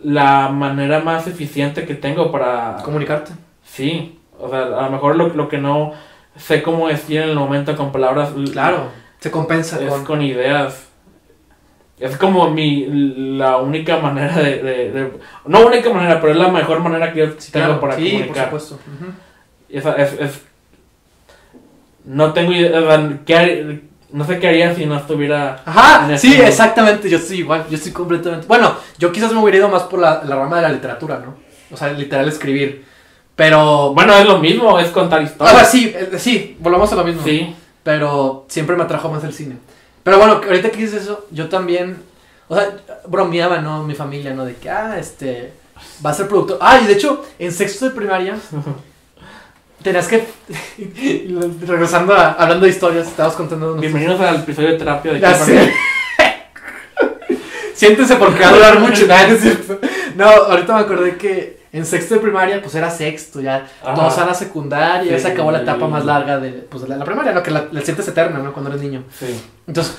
la manera más eficiente que tengo para... Comunicarte. Sí, o sea, a lo mejor lo, lo que no sé cómo decir en el momento con palabras... Claro. Se compensa Es con... con ideas. Es como mi... la única manera de... de- de- no única manera, pero es la mejor manera que yo tengo claro. para sí, por supuesto. Ujú. Y esa- es, es- no tengo idea, o sea, ¿qué har- no sé qué haría si no estuviera... Ajá, sí, este mundo. exactamente, yo estoy igual, yo estoy completamente... Bueno, yo quizás me hubiera ido más por la, la rama de la literatura, ¿no? O sea, literal escribir. Pero... Bueno, es lo mismo, es contar O sea, historias. sí, eh, sí, volvamos a lo mismo. Sí, Pero siempre me atrajo más el cine. Pero bueno, ahorita que dices eso, yo también... O sea, bromeaba, ¿no? Mi familia, ¿no? De que, ah, este... Va a ser productor. Ah, y de hecho, en sexto de primaria... Tenías que... regresando a... Hablando de historias, estabas contando... bienvenidos al episodio de terapia de sé. Siéntese porque va a durar mucho. Nada, no, ahorita me acordé que en sexto de primaria, pues era sexto, ya Ajá. todos a secundaria, ya se Sí. acabó la etapa más larga de, pues, de la, la primaria, ¿no? Que la, la sientes eterna, ¿no? Cuando eres niño. Sí. Entonces,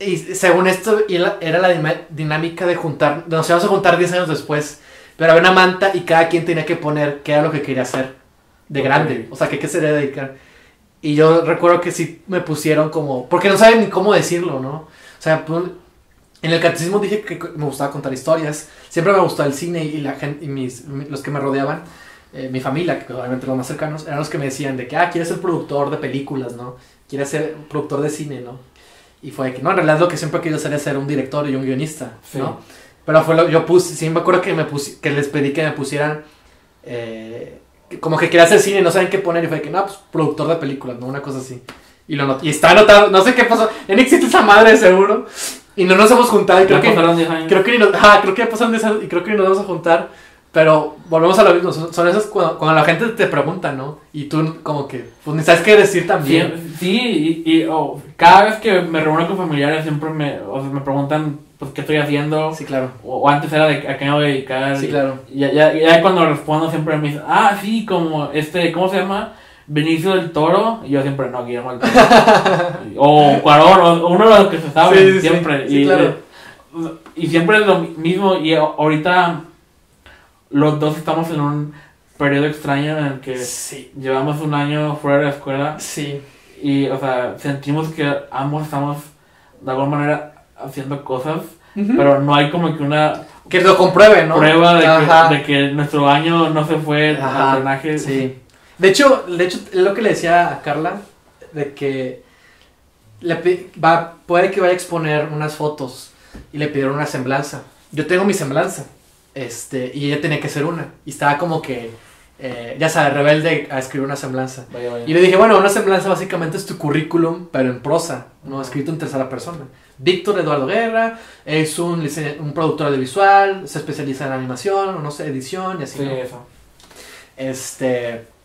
y según esto, la- era la dinámica de juntar, nos íbamos a juntar 10 años después, pero había una manta y cada quien tenía que poner qué era lo que quería hacer de Ok. grande, o sea, que qué se debe dedicar. Y yo recuerdo que sí me pusieron como, porque no saben ni cómo decirlo, ¿no? O sea, pues, en el catecismo dije que me gustaba contar historias, siempre me gustó el cine y la gente, y mis, los que me rodeaban, eh, mi familia, que obviamente los más cercanos, eran los que me decían de que, ah, quieres ser productor de películas, ¿no? Quieres ser productor de cine, ¿no? Y fue que, no, en realidad lo que siempre querido hacer es ser un director y un guionista, Sí. ¿no? Pero fue lo yo puse, sí me acuerdo que, me pusi- que les pedí que me pusieran, eh, como que quería hacer cine no saben qué poner, y fue que, no, pues productor de películas, ¿no? Una cosa así. Y, lo not- y está anotado, no sé qué pasó, ya no existe esa madre seguro, y no nos hemos juntado, y creo que, pasaron 10 años. creo que, nos, ajá, creo que ya pasaron 10 años y creo que ni nos vamos a juntar, pero volvemos a lo mismo, son, son esas cuando, cuando la gente te pregunta, ¿no? Y tú como que, pues ni sabes qué decir también. Sí, sí, y, y, oh, cada vez que me reúno con familiares siempre me, o sea, me preguntan pues, qué estoy haciendo. Sí, claro. O, o antes era de a qué me voy a dedicar. Sí, y- claro. Y ya, ya, ya cuando respondo siempre me dicen, ah, sí, como este, ¿cómo se llama? Benicio del Toro. Y yo siempre, no, Guillermo del Toro. o Cuarón, o uno de los que se saben Sí, sí, sí. siempre. Sí, y, claro. y siempre es lo mismo. Y ahorita los dos estamos en un periodo extraño en el que llevamos un año fuera de la escuela. Sí. Y, o sea, sentimos que ambos estamos de alguna manera haciendo cosas, pero no hay como que una Que lo compruebe, ¿no? prueba de que, de que nuestro año no se fue al drenaje. Sí. De hecho, de hecho, es lo que le decía a Carla, de que le va, puede que vaya a exponer unas fotos y le pidieron una semblanza. Yo tengo mi semblanza, este, y ella tenía que hacer una. Y estaba como que, eh, ya sabes, rebelde a escribir una semblanza. Vaya, vaya. Y le dije, bueno, una semblanza básicamente es tu currículum, pero en prosa, no escrito en tercera persona. Víctor Eduardo Guerra es un, un productor audiovisual, se especializa en animación, o no sé, edición y así. Sí, ¿no? eso. Este.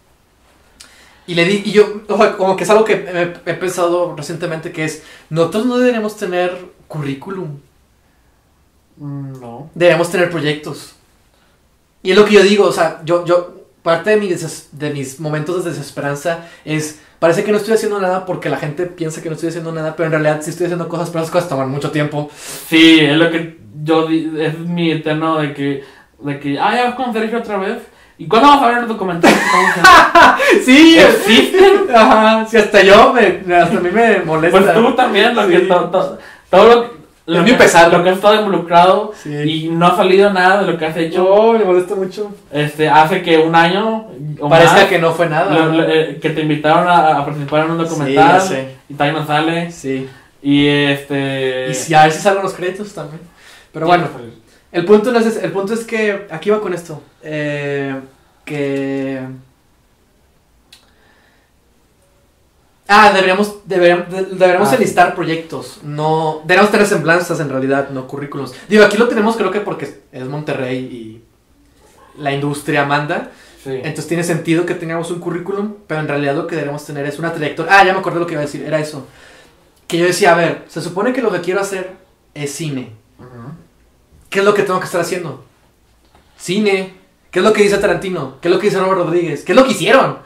Y le di, y yo, o sea, como que es algo que he, he pensado recientemente, que es, nosotros no deberíamos tener currículum, Mm, No. deberíamos tener proyectos. Y es lo que yo digo, o sea, yo, yo, parte de, mi de mis momentos de desesperanza es, parece que no estoy haciendo nada porque la gente piensa que no estoy haciendo nada, pero en realidad sí estoy haciendo cosas, pero esas cosas toman mucho tiempo. Sí, es lo que yo es mi eterno de que, de que, ah, ya vas con Sergio otra vez. ¿Y cuándo vas a ver el documental que estamos haciendo? Sí, ¿Existen? Ajá, sí, hasta yo, me, hasta a mí me molesta. Pues tú también, lo que Sí. to- to- todo lo, que- lo Es mi que, pesar. lo que has estado involucrado Sí. y no ha salido nada de lo que has hecho, No, me molesta mucho. este, hace que un año o Parezca más, que no fue nada. lo- ¿no? lo- eh, que te invitaron a, a participar en un documental y todavía no sale Sí. y este Y si a si salen los créditos también. Pero bueno, el punto, no es el punto es que aquí va con esto. Eh, que. Ah, deberíamos, deberíamos, de- deberíamos Ah, enlistar proyectos. No, deberíamos tener semblanzas en realidad, no currículums. Digo, aquí lo tenemos creo que porque es Monterrey y la industria manda. sí. Entonces tiene sentido que tengamos un currículum, pero en realidad lo que deberíamos tener es una trayectoria. Ah, ya me acordé lo que iba a decir, era eso. Que yo decía, a ver, se supone que lo que quiero hacer es cine. ¿Qué es lo que tengo que estar haciendo? Cine. ¿Qué es lo que dice Tarantino? ¿Qué es lo que dice Robert Rodríguez? ¿Qué es lo que hicieron?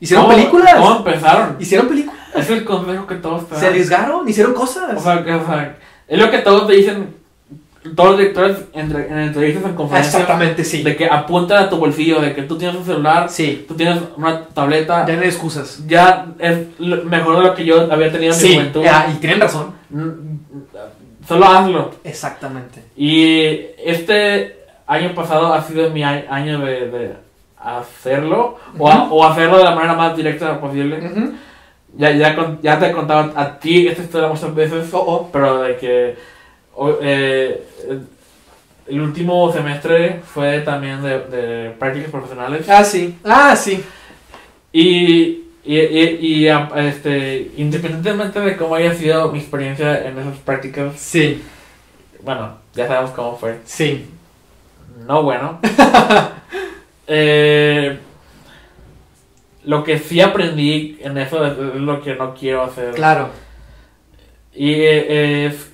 Hicieron ¿Cómo- películas. ¿Cómo empezaron? Hicieron películas. Es el consejo que todos te dan. Se arriesgaron, hicieron cosas. O sea, que, o sea, es lo que todos te dicen, todos los directores en, en entrevistas, en conferencias, Exactamente, sí. de que apuntan a tu bolsillo, de que tú tienes un celular, Sí. tú tienes una tableta, Ya no hay excusas. ya es mejor de lo que yo había tenido en mi Sí, juventud. ya, y tienen razón. Mm, Solo hazlo. Exactamente. Y este año pasado ha sido mi año de, de hacerlo, o, a- o hacerlo de la manera más directa posible. Ujú. Ya, ya, con- ya te he contado a ti esta historia muchas veces, Oh, oh. pero de que eh, el- el último semestre fue también de, de prácticas profesionales. Ah, sí. Ah, sí. Y, y, y, y, a- este, independientemente de cómo haya sido mi experiencia en esas prácticas, Sí. bueno, ya sabemos cómo fue. Sí. No bueno. Eh, lo que sí aprendí en eso es, lo que no quiero hacer. Claro. Y eh, es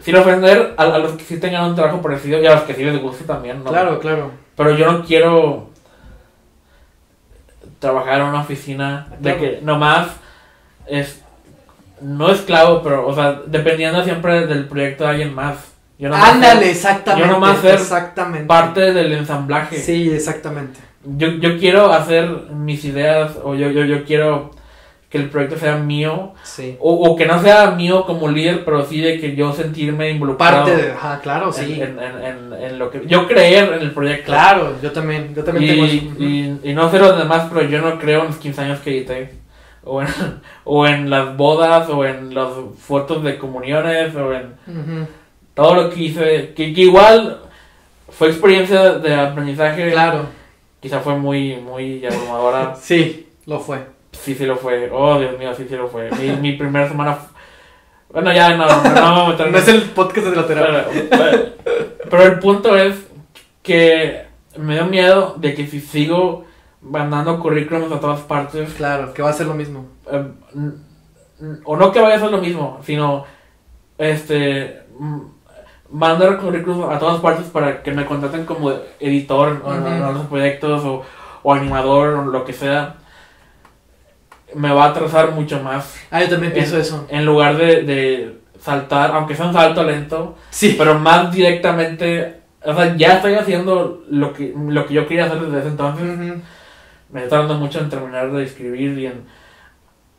sin ofender a, a los que sí tengan un trabajo parecido y a los que sí les guste también, ¿no? Claro, claro. Pero yo no quiero trabajar en una oficina de que nomás es no esclavo, pero o sea, dependiendo siempre del proyecto de alguien más. Yo Ándale, ser exactamente. yo nomás ser exactamente. parte del ensamblaje. Sí, exactamente. Yo, yo quiero hacer mis ideas o yo, yo, yo quiero que el proyecto sea mío Sí. o, o que no sea mío como líder, pero sí de que yo sentirme involucrado Parte de. Ajá, claro, sí. en, en, en- en lo que yo creer en el proyecto. Claro, yo también. Yo también tengo eso. Y, y, y no sé los demás, pero yo no creo en los 15 años que edité. O en, o en las bodas, o en las fotos de comuniones, o en Ujú. Todo lo que hice. Que, que igual fue experiencia de aprendizaje. Claro. Quizá fue muy, muy abrumadora. Sí, lo fue. Sí, sí lo fue. Oh, Dios mío, sí, sí lo fue. Mi, mi primera semana. Bueno, ya no, no, no en No es el podcast de la terapia. pero, el punto es que me da miedo de que si sigo mandando currículums a todas partes, Claro, que va a ser lo mismo. eh, n- o no que vaya a ser lo mismo, sino este mandar currículums a todas partes para que me contraten como editor o en- en otros proyectos o, o animador o lo que sea. Me va a atrasar mucho más Ah, yo también pienso eso. en lugar de, de saltar, aunque sea un salto lento, Sí. pero más directamente, o sea, ya estoy haciendo lo que, lo que yo quería hacer desde ese entonces. Ujú. Me está dando mucho en terminar de escribir y en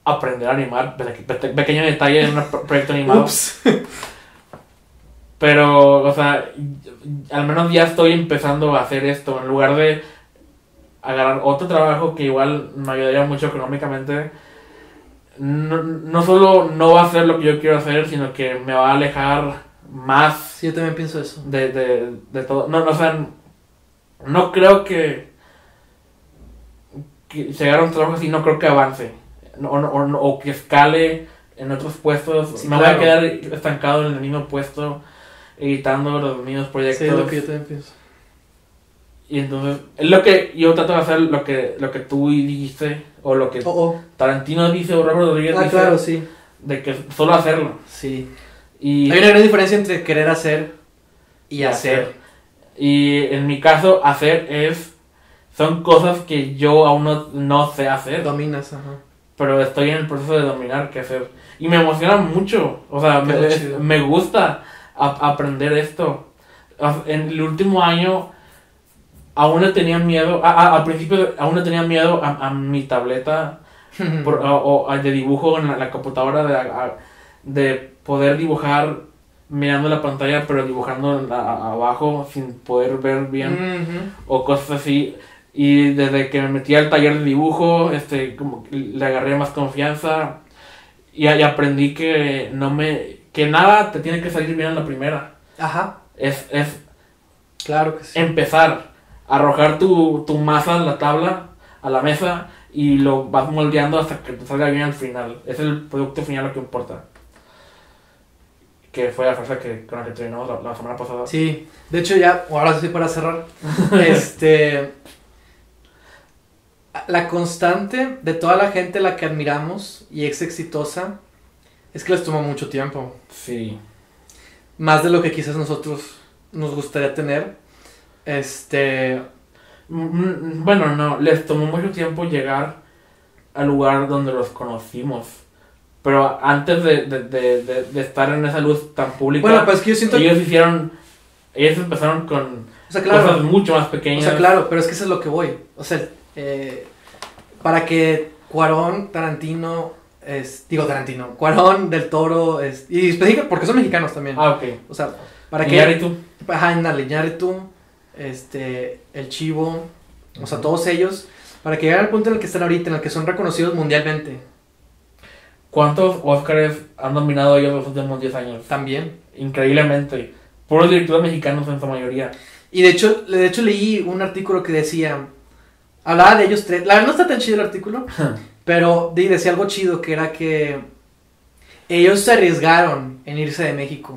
aprender a animar. Pe- pe- pequeño detalle en un pro- proyecto animado. Ups. Pero, o sea, al menos ya estoy empezando a hacer esto. En lugar de agarrar otro trabajo que igual me ayudaría mucho económicamente. No, no solo no va a ser lo que yo quiero hacer, sino que me va a alejar más Sí, yo también pienso eso. de, de, de todo. No, no, o sea, no creo que, que llegar a un trabajo así, no creo que avance. No, o, o, que escale en otros puestos. Sí, me claro. voy a quedar estancado en el mismo puesto, editando los mismos proyectos. Sí, lo que yo también pienso. Y entonces, es lo que yo trato de hacer, lo que, lo que tú dijiste, o lo que Oh, oh. Tarantino dice, o Robert Rodríguez Ah, dice, claro, sí. de que solo hacerlo. Sí. Y, Hay una gran diferencia entre querer hacer y hacer. Y en mi caso, hacer es. Son cosas que yo aún no, no sé hacer, Dominas, ajá. pero estoy en el proceso de dominar qué hacer. Y me emociona mucho, o sea, me, me gusta a- aprender esto. En el último año, aún le tenía miedo, a- a- al principio aún le tenía miedo a, a mi tableta por- o, de dibujo en la, la computadora de, de poder dibujar mirando la pantalla pero dibujando la- abajo sin poder ver bien o cosas así y desde que me metí al taller de dibujo este como le agarré más confianza y, y aprendí que no me que nada te tiene que salir bien en la primera Ajá. es, es Claro que sí. empezar arrojar tu, tu masa a la tabla, a la mesa, y lo vas moldeando hasta que te salga bien al final. Es el producto final lo que importa. Que fue la frase que, con la que terminamos la, la semana pasada. Sí, de hecho ya, ahora sí para cerrar, este, la constante de toda la gente a la que admiramos y es exitosa es que les toma mucho tiempo, Sí. más de lo que quizás nosotros nos gustaría tener, este, Mm, mm, Bueno, no, les tomó mucho tiempo llegar al lugar donde los conocimos. Pero antes de, de, de, estar en esa luz tan pública, Bueno, pues es que yo siento ellos hicieron, ellos empezaron con O sea, claro. cosas mucho más O pequeñas. sea, claro, pero es que eso es lo que voy. O sea, eh, para que Cuarón, Tarantino, es, digo Tarantino, Cuarón, Del Toro, es, y porque son mexicanos también. Ah, ok. O sea, para ¿Y que... Iñárritu? Ajá, Iñárritu, este, El Chivo, o sea, todos ellos, para que lleguen al punto en el que están ahorita, en el que son reconocidos mundialmente, ¿Cuántos Oscars han dominado ellos los últimos 10 años? también. Increíblemente. Puros directores mexicanos en su mayoría. Y de hecho, de hecho leí un artículo que decía, hablaba de ellos tres, la verdad no está tan chido el artículo, pero de- decía algo chido que era que ellos se arriesgaron en irse de México,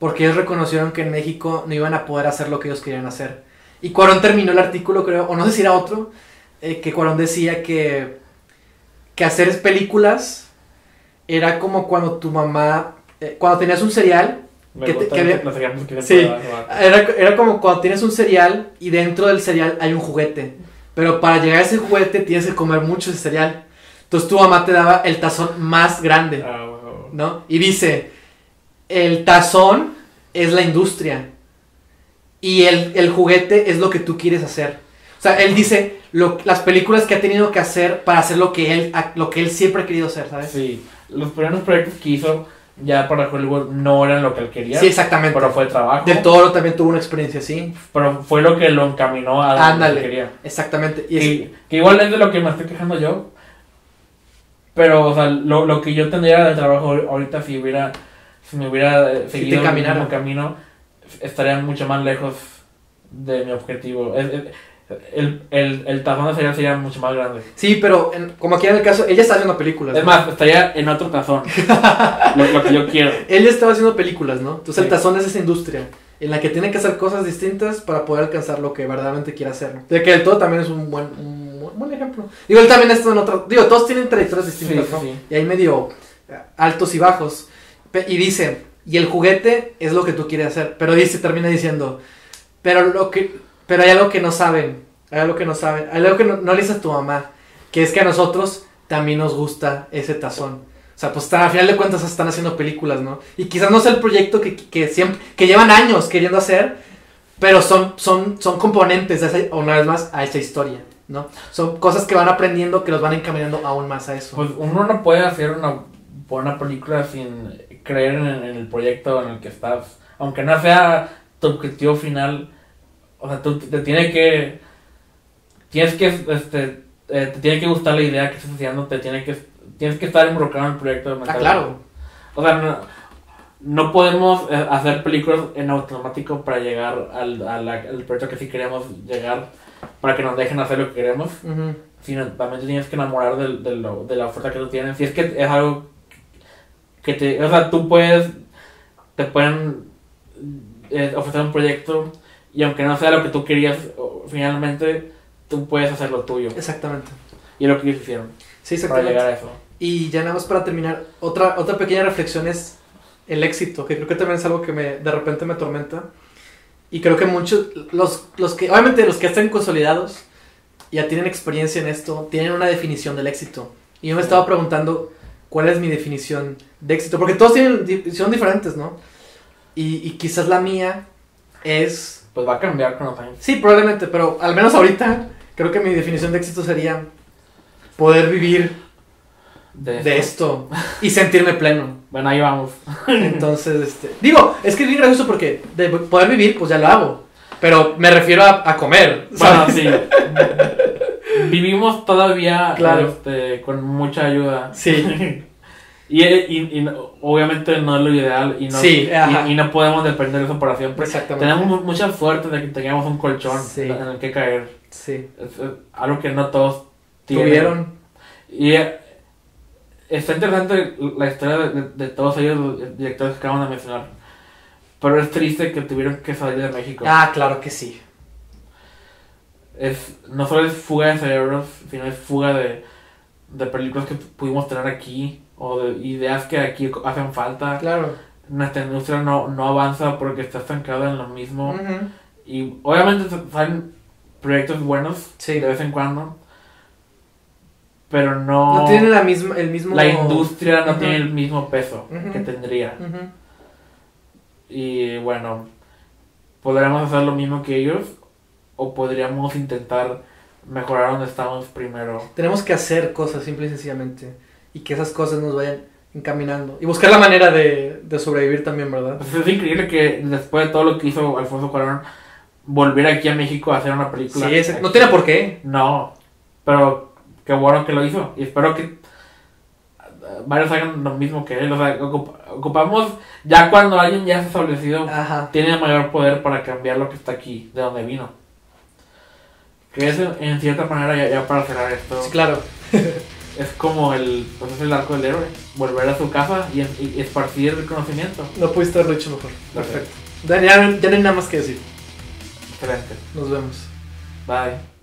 porque ellos reconocieron que en México no iban a poder hacer lo que ellos querían hacer. Y Cuarón terminó el artículo, creo, o no sé si era otro, eh, que Cuarón decía que, que hacer películas era como cuando tu mamá, eh, cuando tenías un cereal, Me Que te- que que Sí. era, era como cuando tienes un cereal y dentro del cereal hay un juguete. Pero para llegar a ese juguete tienes que comer mucho ese cereal. Entonces tu mamá te daba el tazón más grande, Ah. ¿no? Y dice, el tazón es la industria y el, el juguete es lo que tú quieres hacer. O sea, él dice lo, las películas que ha tenido que hacer para hacer lo que él, lo que él siempre ha querido hacer, ¿sabes? Sí, los primeros proyectos que hizo ya para Hollywood no eran lo que él quería. Sí, exactamente. Pero fue trabajo. Del Toro también tuvo una experiencia así. Pero fue lo que lo encaminó a lo que quería. Exactamente. Y es- Que, que igual es de lo que me estoy quejando yo. Pero, o sea, lo, lo que yo tendría de trabajo ahorita si hubiera si me hubiera eh, Si seguido te el mismo camino, estaría mucho más lejos de mi objetivo. Es- es- el, el, el tazón de cereal sería mucho más grande. Sí, pero en- como aquí en el caso, ella está haciendo películas. Es ¿no? más, estaría en otro tazón. lo, lo que yo quiero. Él estaba haciendo películas, ¿no? Entonces el Sí. tazón es esa industria en la que tiene que hacer cosas distintas para poder alcanzar lo que verdaderamente quiere hacer. De que el todo también es un buen, un buen- buen ejemplo. Digo, él también está en otro. Digo, todos tienen trayectorias distintas, sí, ¿no? sí. Y hay medio eh, altos y bajos. Y dice, y el juguete es lo que tú quieres hacer. Pero dice, termina diciendo, pero lo que, pero hay algo que no saben. Hay algo que no saben. Hay algo que no, no le dices a tu mamá. Que es que a nosotros también nos gusta ese tazón. O sea, pues a final de cuentas están haciendo películas, ¿no? Y quizás no sea el proyecto que, que siempre, que llevan años queriendo hacer, pero son, son, son componentes, de esa- una vez más, a esa historia, ¿no? Son cosas que van aprendiendo que los van encaminando aún más a eso. Pues uno no puede hacer una buena película sin creer en, en el proyecto en el que estás. Aunque no sea tu objetivo final, o sea, tú te tiene que. Tienes que. Este, eh, te tiene que gustar la idea que estás haciendo, te tiene que. Tienes que estar involucrado en el proyecto. ah, claro. O sea, no, no podemos eh, hacer películas en automático para llegar al, a la- al proyecto que sí queremos llegar, para que nos dejen hacer lo que queremos Ujú. sino también te tienes que enamorar de, lo- de la oferta que tú tienes. Si es que es algo que te. O sea, tú puedes. Te pueden eh, ofrecer un proyecto y aunque no sea lo que tú querías, finalmente tú puedes hacer lo tuyo. Exactamente. Y es lo que ellos hicieron Sí, para exactamente. llegar a eso. Y ya nada más para terminar, otra, otra pequeña reflexión es el éxito, que creo que también es algo que me, de repente me atormenta. Y creo que muchos, los, los que, obviamente los que están consolidados, ya tienen experiencia en esto, tienen una definición del éxito. Y yo me estaba preguntando cuál es mi definición de éxito, porque todos tienen, son diferentes, ¿no? Y, y quizás la mía es Pues va a cambiar con los años. Sí, probablemente, pero al menos ahorita creo que mi definición de éxito sería poder vivir De, de esto. y sentirme pleno. Bueno, ahí vamos. Entonces, este, digo, es que es bien gracioso porque de poder vivir, pues ya lo hago. Pero me refiero a, a comer. Bueno, sí. Vivimos todavía Claro. este, con mucha ayuda. Sí. Y, y, obviamente no es lo ideal y no, Sí, y, y no podemos depender de eso para siempre. Exactamente. Tenemos mu- mucha suerte de que tengamos un colchón Sí. en el que caer. Sí. Es, es algo que no todos tienen. Tuvieron. Y está interesante la historia de, de- de todos ellos, los directores que acabamos de mencionar. Pero es triste que tuvieron que salir de México. Ah, claro que sí. Es, no solo es fuga de cerebros, sino es fuga de, de películas que pudimos tener aquí o de ideas que aquí hacen falta. Claro. Nuestra industria no, no avanza porque está estancada en lo mismo. Ujú. Y obviamente salen proyectos buenos Sí. de vez en cuando. Pero no... No tiene la misma, el mismo... La industria no Ujú. tiene el mismo peso Ujú. que tendría. Ujú. Y bueno, podríamos hacer lo mismo que ellos o podríamos intentar mejorar donde estamos primero. Tenemos que hacer cosas simple y sencillamente. Y que esas cosas nos vayan encaminando. Y buscar la manera de, de sobrevivir también, ¿verdad? Pues es increíble que después de todo lo que hizo Alfonso Cuarón, volviera aquí a México a hacer una película. Sí, ese- no tiene por qué. No, pero qué bueno que lo hizo. Y espero que varios hagan lo mismo que él. O sea, ocup- ocupamos, ya cuando alguien ya se ha establecido, Ajá. tiene mayor poder para cambiar lo que está aquí, de donde vino. Que es en, cierta manera, ya, ya para cerrar esto, Sí, claro. es como el, pues es el arco del héroe. Volver a su casa y, y esparcir el conocimiento. No pudiste haberlo hecho mejor. Perfecto. Ya, ya, ya no hay nada más que decir. Excelente. Nos vemos. Bye.